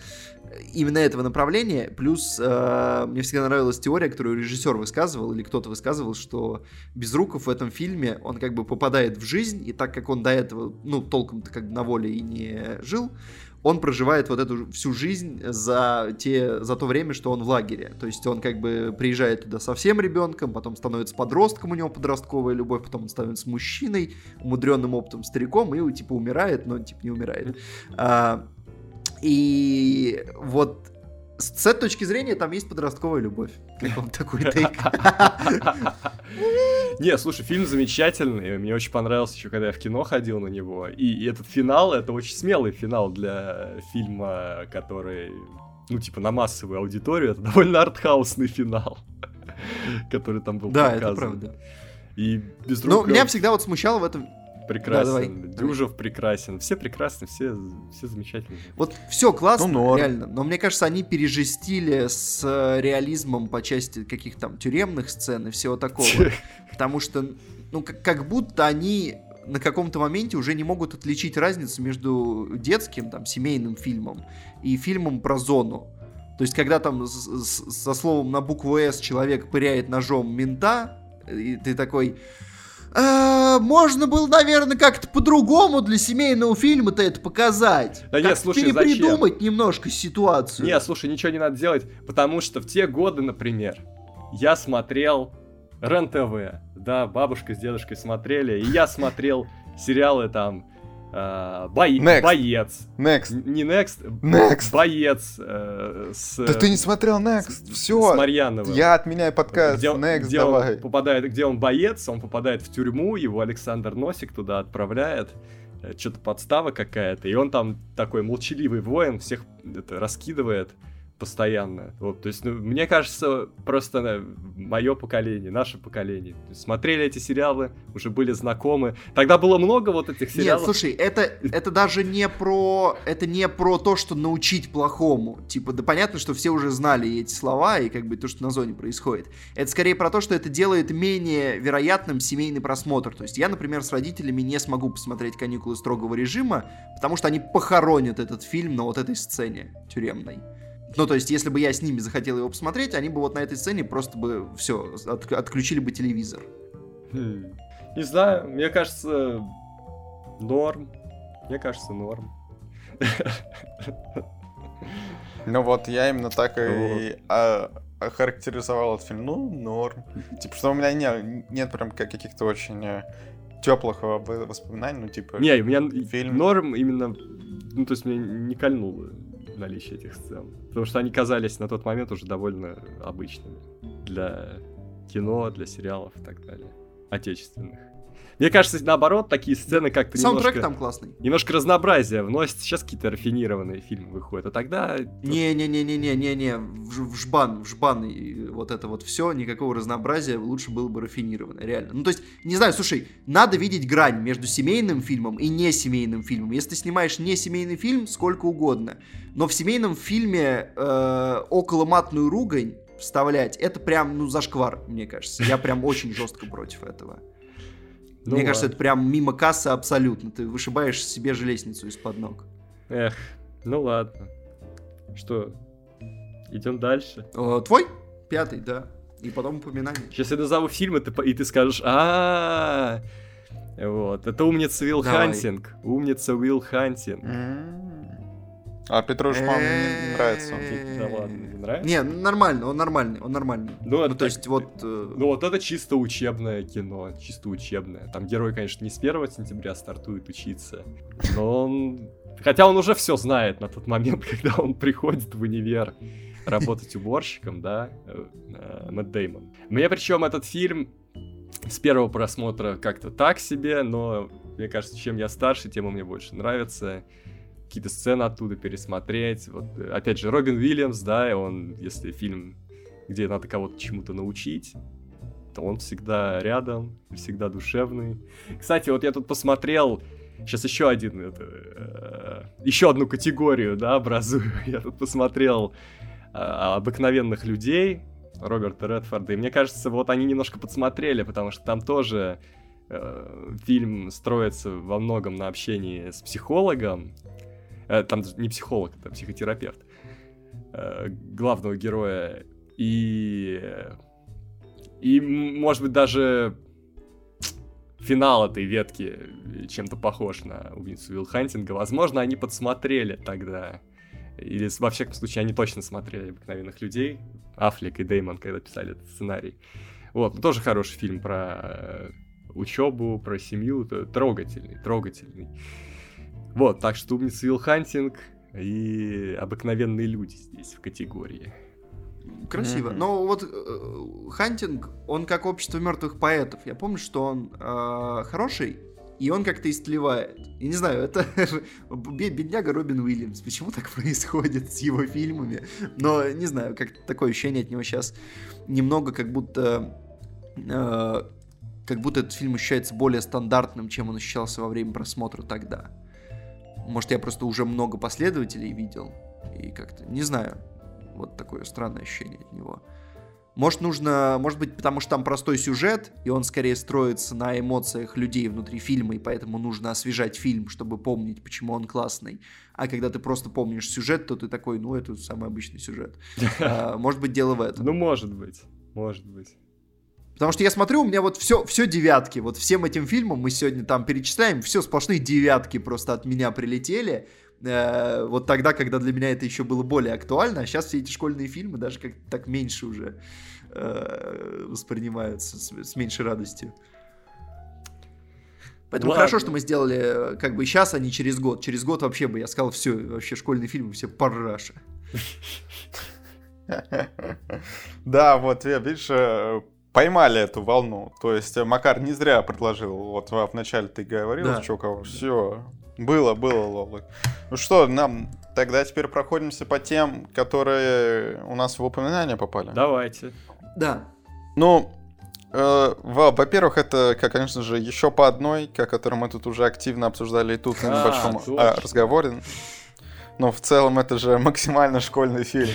именно этого направления. Плюс э, мне всегда нравилась теория, которую режиссер высказывал, или кто-то высказывал, что Безруков в этом фильме, он как бы попадает в жизнь, и так как он до этого, ну, толком-то как бы на воле и не жил, он проживает вот эту всю жизнь за, те, за то время, что он в лагере. То есть он как бы приезжает туда совсем ребенком, потом становится подростком, у него подростковая любовь, потом он становится мужчиной, умудренным опытом стариком, и типа умирает, но типа не умирает. А, и вот с этой точки зрения там есть подростковая любовь. Как вам такой тейк? Не, слушай, фильм замечательный. Мне очень понравился еще, когда я в кино ходил на него. И, этот финал, это очень смелый финал для фильма, который, ну, типа, на массовую аудиторию. Это довольно артхаусный финал, который там был да, показан. Да, это правда. И без Ну, меня всегда вот смущало в этом прекрасен, да, давай. Дюжев прекрасен, все прекрасны, все, все замечательные. Вот все классно, ну, реально, но мне кажется, они пережестили с э, реализмом по части каких там тюремных сцен и всего такого, потому что, ну, как, как будто они на каком-то моменте уже не могут отличить разницу между детским, там, семейным фильмом и фильмом про зону. То есть, когда там со словом на букву «С» человек пыряет ножом мента, и ты такой, Э, можно было, наверное, как-то по-другому для семейного фильма-то это показать. Да нет, слушай, перепридумать зачем? немножко ситуацию. Нет, слушай, ничего не надо делать, потому что в те годы, например, я смотрел РЕН-ТВ, да, бабушка с дедушкой смотрели, и я смотрел сериалы там Uh, бой... Next. Боец. Next. Не Next. Next. Боец. Э, с, да ты не смотрел Next. Все. С Марьяновым. Я отменяю подкаст. Где, Next, где давай. Он попадает, где он боец, он попадает в тюрьму, его Александр Носик туда отправляет. Э, Что-то подстава какая-то. И он там такой молчаливый воин, всех это, раскидывает постоянно. Вот, то есть, ну, мне кажется, просто э, мое поколение, наше поколение, смотрели эти сериалы, уже были знакомы. Тогда было много вот этих сериалов. Нет, слушай, это, это даже не про, это не про то, что научить плохому. Типа, да понятно, что все уже знали эти слова и как бы то, что на зоне происходит. Это скорее про то, что это делает менее вероятным семейный просмотр. То есть я, например, с родителями не смогу посмотреть «Каникулы строгого режима», потому что они похоронят этот фильм на вот этой сцене тюремной. Ну, то есть, если бы я с ними захотел его посмотреть, они бы вот на этой сцене просто бы все, от, отключили бы телевизор. Хм. Не знаю, мне кажется, норм. Мне кажется, норм. Ну вот, я именно так и а, охарактеризовал этот фильм. Ну, норм. Типа, что у меня не, нет прям каких-то очень э, теплых воспоминаний, ну, типа... Не, у меня фильм... норм именно... Ну, то есть, мне не кольнуло наличие этих сцен. Потому что они казались на тот момент уже довольно обычными для кино, для сериалов и так далее. Отечественных. Мне кажется, наоборот, такие сцены как-то Саундтрек немножко... там классный. Немножко разнообразие вносит. Сейчас какие-то рафинированные фильмы выходят, а тогда... Не-не-не-не-не-не-не, в, жбан, в жбан и вот это вот все, никакого разнообразия лучше было бы рафинировано, реально. Ну, то есть, не знаю, слушай, надо видеть грань между семейным фильмом и не семейным фильмом. Если ты снимаешь не семейный фильм, сколько угодно, но в семейном фильме э, около матную ругань вставлять, это прям, ну, зашквар, мне кажется. Я прям очень жестко против этого. Ну, Мне ладно. кажется, это прям мимо кассы абсолютно. Ты вышибаешь себе же лестницу из-под ног. Эх, ну ладно. Что, идем дальше? О, твой? Пятый, да. И потом упоминание. Сейчас я назову фильм, и ты, и ты скажешь, а Вот, это умница Уилл Хантинг. Умница Уилл Хантинг. А Петруш, по-моему, не нравится. Да ладно, не нравится? Не, нормально, он нормальный, он нормальный. Ну, ну, то есть вот... Ну, вот это чисто учебное кино, чисто учебное. Там герой, конечно, не с 1 сентября стартует учиться, но он... Хотя он уже все знает на тот момент, когда он приходит в универ работать уборщиком, да, Мэтт Деймон. Мне причем этот фильм с первого просмотра как-то так себе, но мне кажется, чем я старше, тем он мне больше нравится какие-то сцены оттуда пересмотреть. Вот, опять же, Робин Уильямс, да, он, если фильм, где надо кого-то чему-то научить, то он всегда рядом, всегда душевный. Кстати, вот я тут посмотрел, сейчас еще один, это, э, еще одну категорию, да, образую. Я тут посмотрел э, обыкновенных людей Роберта Редфорда, и мне кажется, вот они немножко подсмотрели, потому что там тоже э, фильм строится во многом на общении с психологом, Э, там не психолог, это психотерапевт. э, главного героя. И... И, может быть, даже финал этой ветки чем-то похож на убийцу Вилл Хантинга. Возможно, они подсмотрели тогда. Или, во всяком случае, они точно смотрели «Обыкновенных людей». Аффлек и Деймон, когда писали этот сценарий. Вот, ну, тоже хороший фильм про э, учебу, про семью. Трогательный, трогательный. Вот, так что «Умница Вилл Хантинг» и «Обыкновенные люди» здесь в категории. Красиво. Mm-hmm. Но вот э, Хантинг, он как общество мертвых поэтов. Я помню, что он э, хороший, и он как-то истлевает. Я не знаю, это бедняга Робин Уильямс. Почему так происходит с его фильмами? Но не знаю, как такое ощущение от него сейчас немного как будто... Э, как будто этот фильм ощущается более стандартным, чем он ощущался во время просмотра тогда. Может, я просто уже много последователей видел, и как-то, не знаю, вот такое странное ощущение от него. Может, нужно, может быть, потому что там простой сюжет, и он скорее строится на эмоциях людей внутри фильма, и поэтому нужно освежать фильм, чтобы помнить, почему он классный. А когда ты просто помнишь сюжет, то ты такой, ну, это самый обычный сюжет. А, может быть, дело в этом. Ну, может быть, может быть. Потому что я смотрю, у меня вот все, все девятки. Вот всем этим фильмам мы сегодня там перечисляем, все сплошные девятки просто от меня прилетели. Э, вот тогда, когда для меня это еще было более актуально, а сейчас все эти школьные фильмы даже как так меньше уже э, воспринимаются с, с меньшей радостью. Поэтому Ладно. хорошо, что мы сделали э, как бы сейчас, а не через год. Через год вообще бы я сказал, все, вообще школьные фильмы все параша. Да, вот, видишь, поймали эту волну. То есть Макар не зря предложил, вот в начале ты говорил, да. что кого, все, было, было, Лолы. Ну что, нам тогда теперь проходимся по тем, которые у нас в упоминания попали. Давайте. Да. Ну, э, во-первых, это, как, конечно же, еще по одной, о которой мы тут уже активно обсуждали и тут на небольшом а, разговоре. Но в целом это же максимально школьный фильм.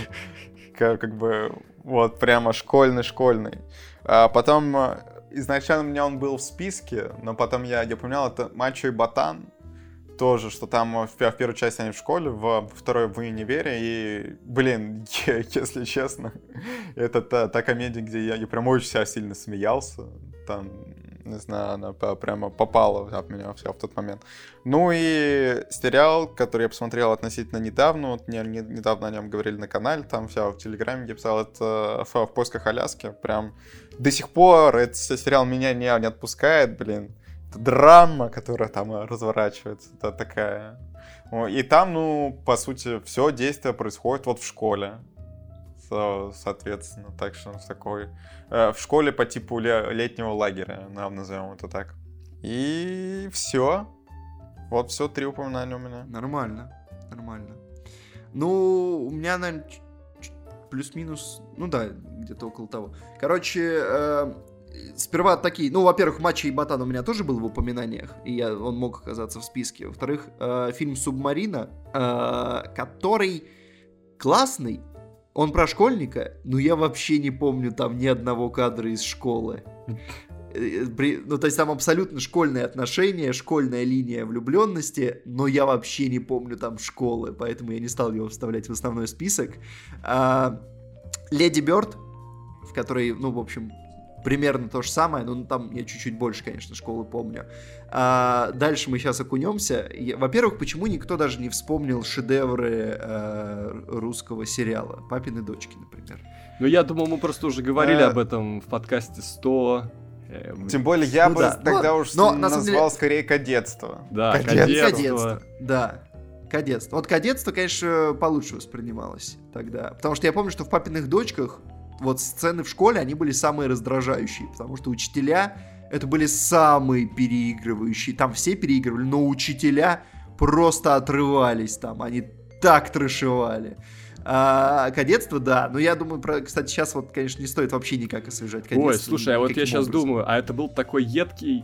Как, как бы, вот, прямо школьный-школьный. А потом, э, изначально у меня он был в списке, но потом я, я понял, это Мачо и Ботан тоже, что там в, в первой части они в школе, в второй в универе, и, блин, если честно, это та, та комедия, где я, я прям очень себя сильно смеялся, там, не знаю, она прямо попала от меня вся в тот момент. Ну и сериал, который я посмотрел относительно недавно, вот не, не, недавно о нем говорили на канале, там вся в Телеграме я писал, это в, в поисках Аляски, прям до сих пор этот сериал меня не, не отпускает, блин драма, которая там разворачивается, это такая. И там, ну, по сути, все действие происходит вот в школе. Соответственно, так что в такой... Э, в школе по типу летнего лагеря, нам назовем это так. И все. Вот все, три упоминания у меня. Нормально, нормально. Ну, у меня, наверное, плюс-минус, ну да, где-то около того. Короче, э, сперва такие, ну, во-первых, Мачо и Ботан у меня тоже был в упоминаниях, и я, он мог оказаться в списке. Во-вторых, э, фильм «Субмарина», э, который классный, он про школьника, но я вообще не помню там ни одного кадра из школы. Э, ну, то есть там абсолютно школьные отношения, школьная линия влюбленности, но я вообще не помню там школы, поэтому я не стал его вставлять в основной список. А, Леди Бёрд, в которой, ну, в общем, примерно то же самое, но ну, там я чуть-чуть больше, конечно, школы помню. А, дальше мы сейчас окунемся. Во-первых, почему никто даже не вспомнил шедевры а, русского сериала «Папины дочки», например? Ну, я думал, мы просто уже говорили а... об этом в подкасте 100. Э, Тем более я ну, бы да. тогда но, уж но, назвал деле... скорее кадетство. Да, кадетство. кадетство. Да, кадетство. Вот кадетство, конечно, получше воспринималось тогда. Потому что я помню, что в «Папиных дочках» вот сцены в школе, они были самые раздражающие, потому что учителя это были самые переигрывающие. Там все переигрывали, но учителя просто отрывались там, они так трешевали. А, кадетство, да. Но я думаю, про, кстати, сейчас вот, конечно, не стоит вообще никак освежать кадетство. Ой, слушай, а вот я сейчас образом. думаю, а это был такой едкий,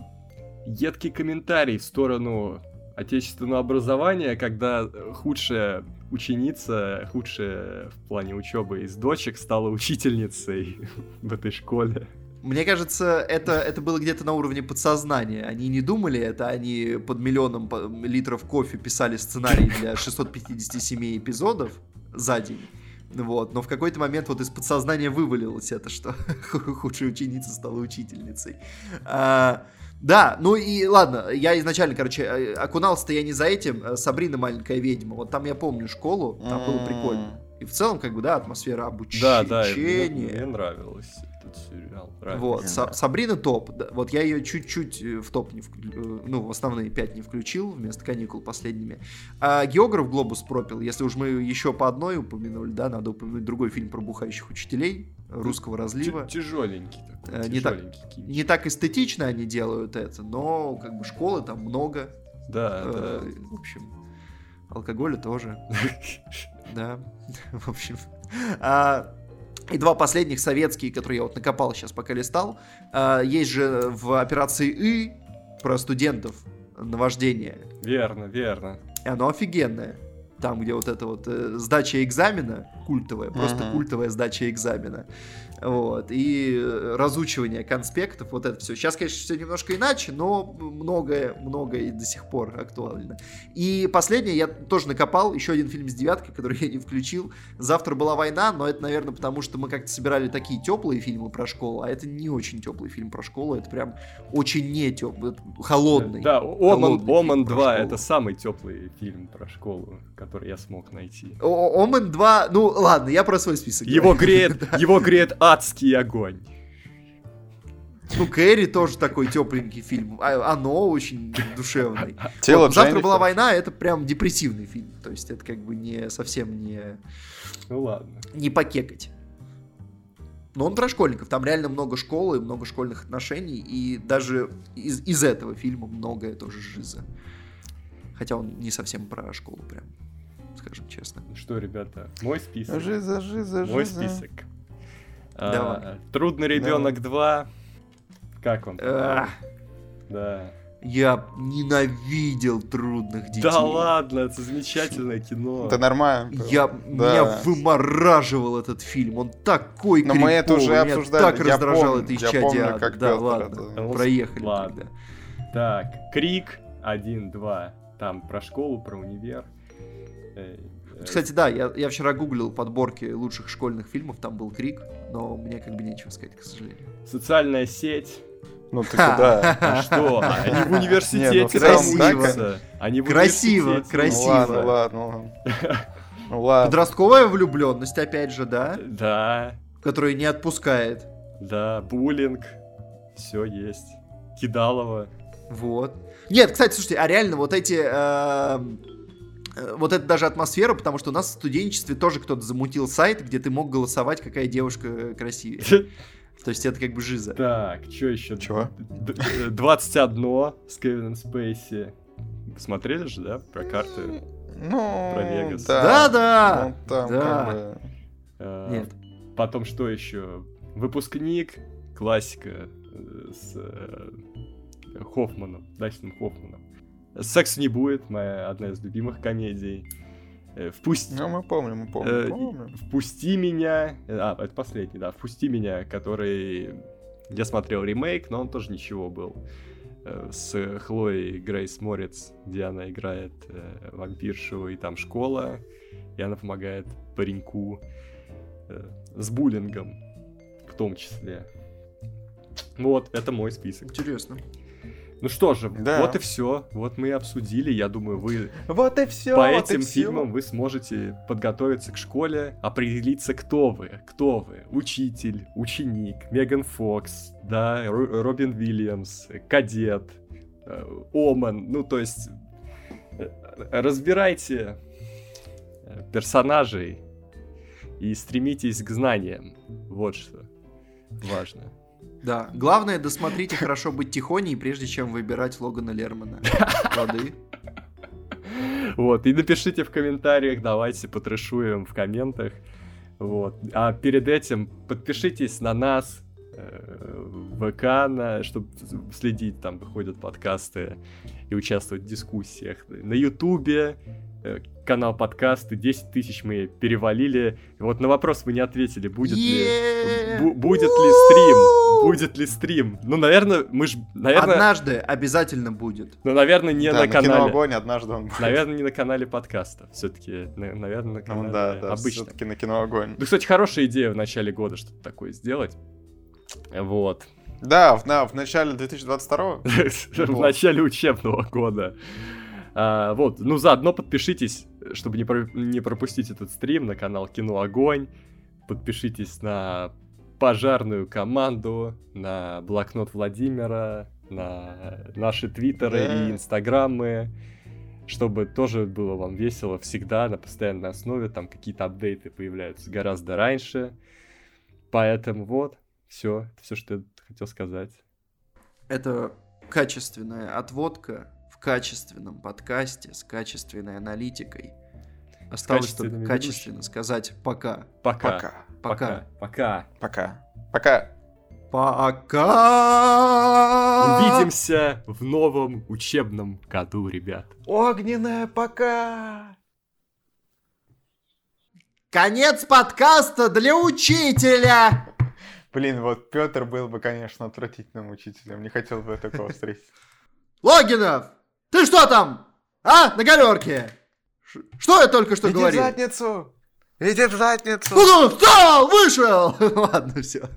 едкий комментарий в сторону отечественного образования, когда худшая ученица, худшая в плане учебы из дочек, стала учительницей в этой школе. Мне кажется, это, это было где-то на уровне подсознания. Они не думали это, они под миллионом литров кофе писали сценарий для 657 эпизодов за день. Вот, но в какой-то момент вот из подсознания вывалилось это, что худшая ученица стала учительницей. А, да, ну и ладно, я изначально, короче, э, окунался-то я не за этим, э, Сабрина маленькая ведьма, вот там я помню школу, там было прикольно. И в целом, как бы, да, атмосфера обучения. Да, да, мне, мне нравилось этот сериал. Вот, Са- Сабрина топ. Да, вот я ее чуть-чуть э, в топ не вклю... ну, в основные пять не включил, вместо каникул последними. А географ Глобус пропил, если уж мы еще по одной упомянули, да, надо упомянуть другой фильм про бухающих учителей русского разлива. Тяжеленький такой. Не так, не так эстетично они делают это, но как бы школы там много. Да, э, да. В общем, алкоголя тоже. Да, в общем. А, и два последних советские, которые я вот накопал сейчас, пока листал. А, есть же в операции И про студентов наваждение. Верно, верно. И оно офигенное. Там, где вот это вот э, сдача экзамена культовая, просто uh-huh. культовая сдача экзамена вот, и разучивание конспектов, вот это все. Сейчас, конечно, все немножко иначе, но многое, многое до сих пор актуально. И последнее, я тоже накопал еще один фильм с девяткой, который я не включил. Завтра была война, но это, наверное, потому что мы как-то собирали такие теплые фильмы про школу, а это не очень теплый фильм про школу, это прям очень не теплый, холодный. Да, Оман, Оман 2 это самый теплый фильм про школу, который я смог найти. Оман 2, ну ладно, я про свой список. Его греет, его греет адский огонь. Ну, Кэрри тоже такой тепленький фильм. А, оно очень душевный. Тело вот, Завтра была война, это прям депрессивный фильм. То есть это как бы не совсем не... Ну ладно. Не покекать. Но он про школьников. Там реально много школы, много школьных отношений. И даже из, из этого фильма многое тоже жиза. Хотя он не совсем про школу прям, скажем честно. Ну что, ребята, мой список. Жиза, жиза, жиза. Мой список. Давай. А, Трудный ребенок 2. Как он? Да. Я ненавидел трудных детей. Да ладно, это замечательное кино. Это нормально. Я, да. Меня вымораживал этот фильм. Он такой Но мы это уже обсуждали. так я раздражал помню, это исчадие. Как да, ладно, это... проехали ладно. тогда. Так, Крик 1-2. Там про школу, про универ. Э, кстати, да, я, я вчера гуглил подборки лучших школьных фильмов, там был Крик, но мне как бы нечего сказать, к сожалению. Социальная сеть. Ну ты куда? А что? Они в университете красиво. Они в красиво, красиво. Ну ладно, ладно. Ну ладно. Подростковая влюбленность, опять же, да? Да. Которая не отпускает. Да, буллинг. Все есть. Кидалово. Вот. Нет, кстати, слушайте, а реально вот эти эм, Э, вот это даже атмосфера, потому что у нас в студенчестве тоже кто-то замутил сайт, где ты мог голосовать, какая девушка красивее. То есть это как бы жиза. Так, что еще? Чего? 21 э, с Кевином Спейси. Смотрели же, да, про карты? Ну, про Вегас. Да, да. Ну, там да. Как бы... а, Нет. Потом что еще? Выпускник, классика с Хоффманом, Дастином Хоффманом. Секс не будет, моя одна из любимых комедий. Э, впусти... Ну, мы помним, мы помним, э, помним. Впусти меня. А, это последний, да. Впусти меня, который. Я смотрел ремейк, но он тоже ничего был. Э, с Хлоей Грейс Морец, где она играет э, вампиршу, и там школа, и она помогает пареньку э, с буллингом, в том числе. Вот, это мой список. Интересно. Ну что же, да. вот и все. Вот мы и обсудили. Я думаю, вы вот и все, по вот этим и фильмам вы сможете подготовиться к школе, определиться, кто вы. Кто вы? Учитель, ученик, Меган Фокс, да, Робин Уильямс, кадет, э, Оман. Ну, то есть э, разбирайте э, персонажей и стремитесь к знаниям. Вот что важно. Да. Главное, досмотрите хорошо быть тихоней, прежде чем выбирать Логана Лермана. Лады. Вот, и напишите в комментариях, давайте потрешуем в комментах. Вот. А перед этим подпишитесь на нас э, ВК, на, чтобы следить, там выходят подкасты и участвовать в дискуссиях. На Ютубе э, канал подкасты, 10 тысяч мы перевалили. Вот на вопрос мы не ответили, будет ли, будет ли стрим будет ли стрим. Ну, наверное, мы ж, наверное... Однажды обязательно будет. Ну, наверное, не Да, на на кино канале. огонь однажды он будет. Наверное, не на канале подкаста. Все-таки, наверное, на канале Ну да, да, обычно. все-таки на кино огонь. Ну, кстати, хорошая идея в начале года что-то такое сделать. Вот. Да, в, на, в начале 2022 В начале учебного года. А, вот, ну заодно подпишитесь, чтобы не, про- не пропустить этот стрим на канал Кино Огонь. Подпишитесь на пожарную команду, на блокнот Владимира, на наши твиттеры Да. и инстаграмы, чтобы тоже было вам весело всегда на постоянной основе. Там какие-то апдейты появляются гораздо раньше. Поэтому вот, все, все, что я хотел сказать. Это качественная отводка в качественном подкасте с качественной аналитикой. Осталось только качественно сказать пока. Пока. пока. Пока. Пока. Пока. Пока. Пока! Увидимся в новом учебном году, ребят. Огненная пока. Конец подкаста для учителя! Блин, вот Петр был бы, конечно, отвратительным учителем. Не хотел бы такого встретить. Логинов! Ты что там? А, на галерке? Ш- Что я только что Иди в говорил? задницу! Иди в задницу! Ну, встал, вышел! Ладно, все.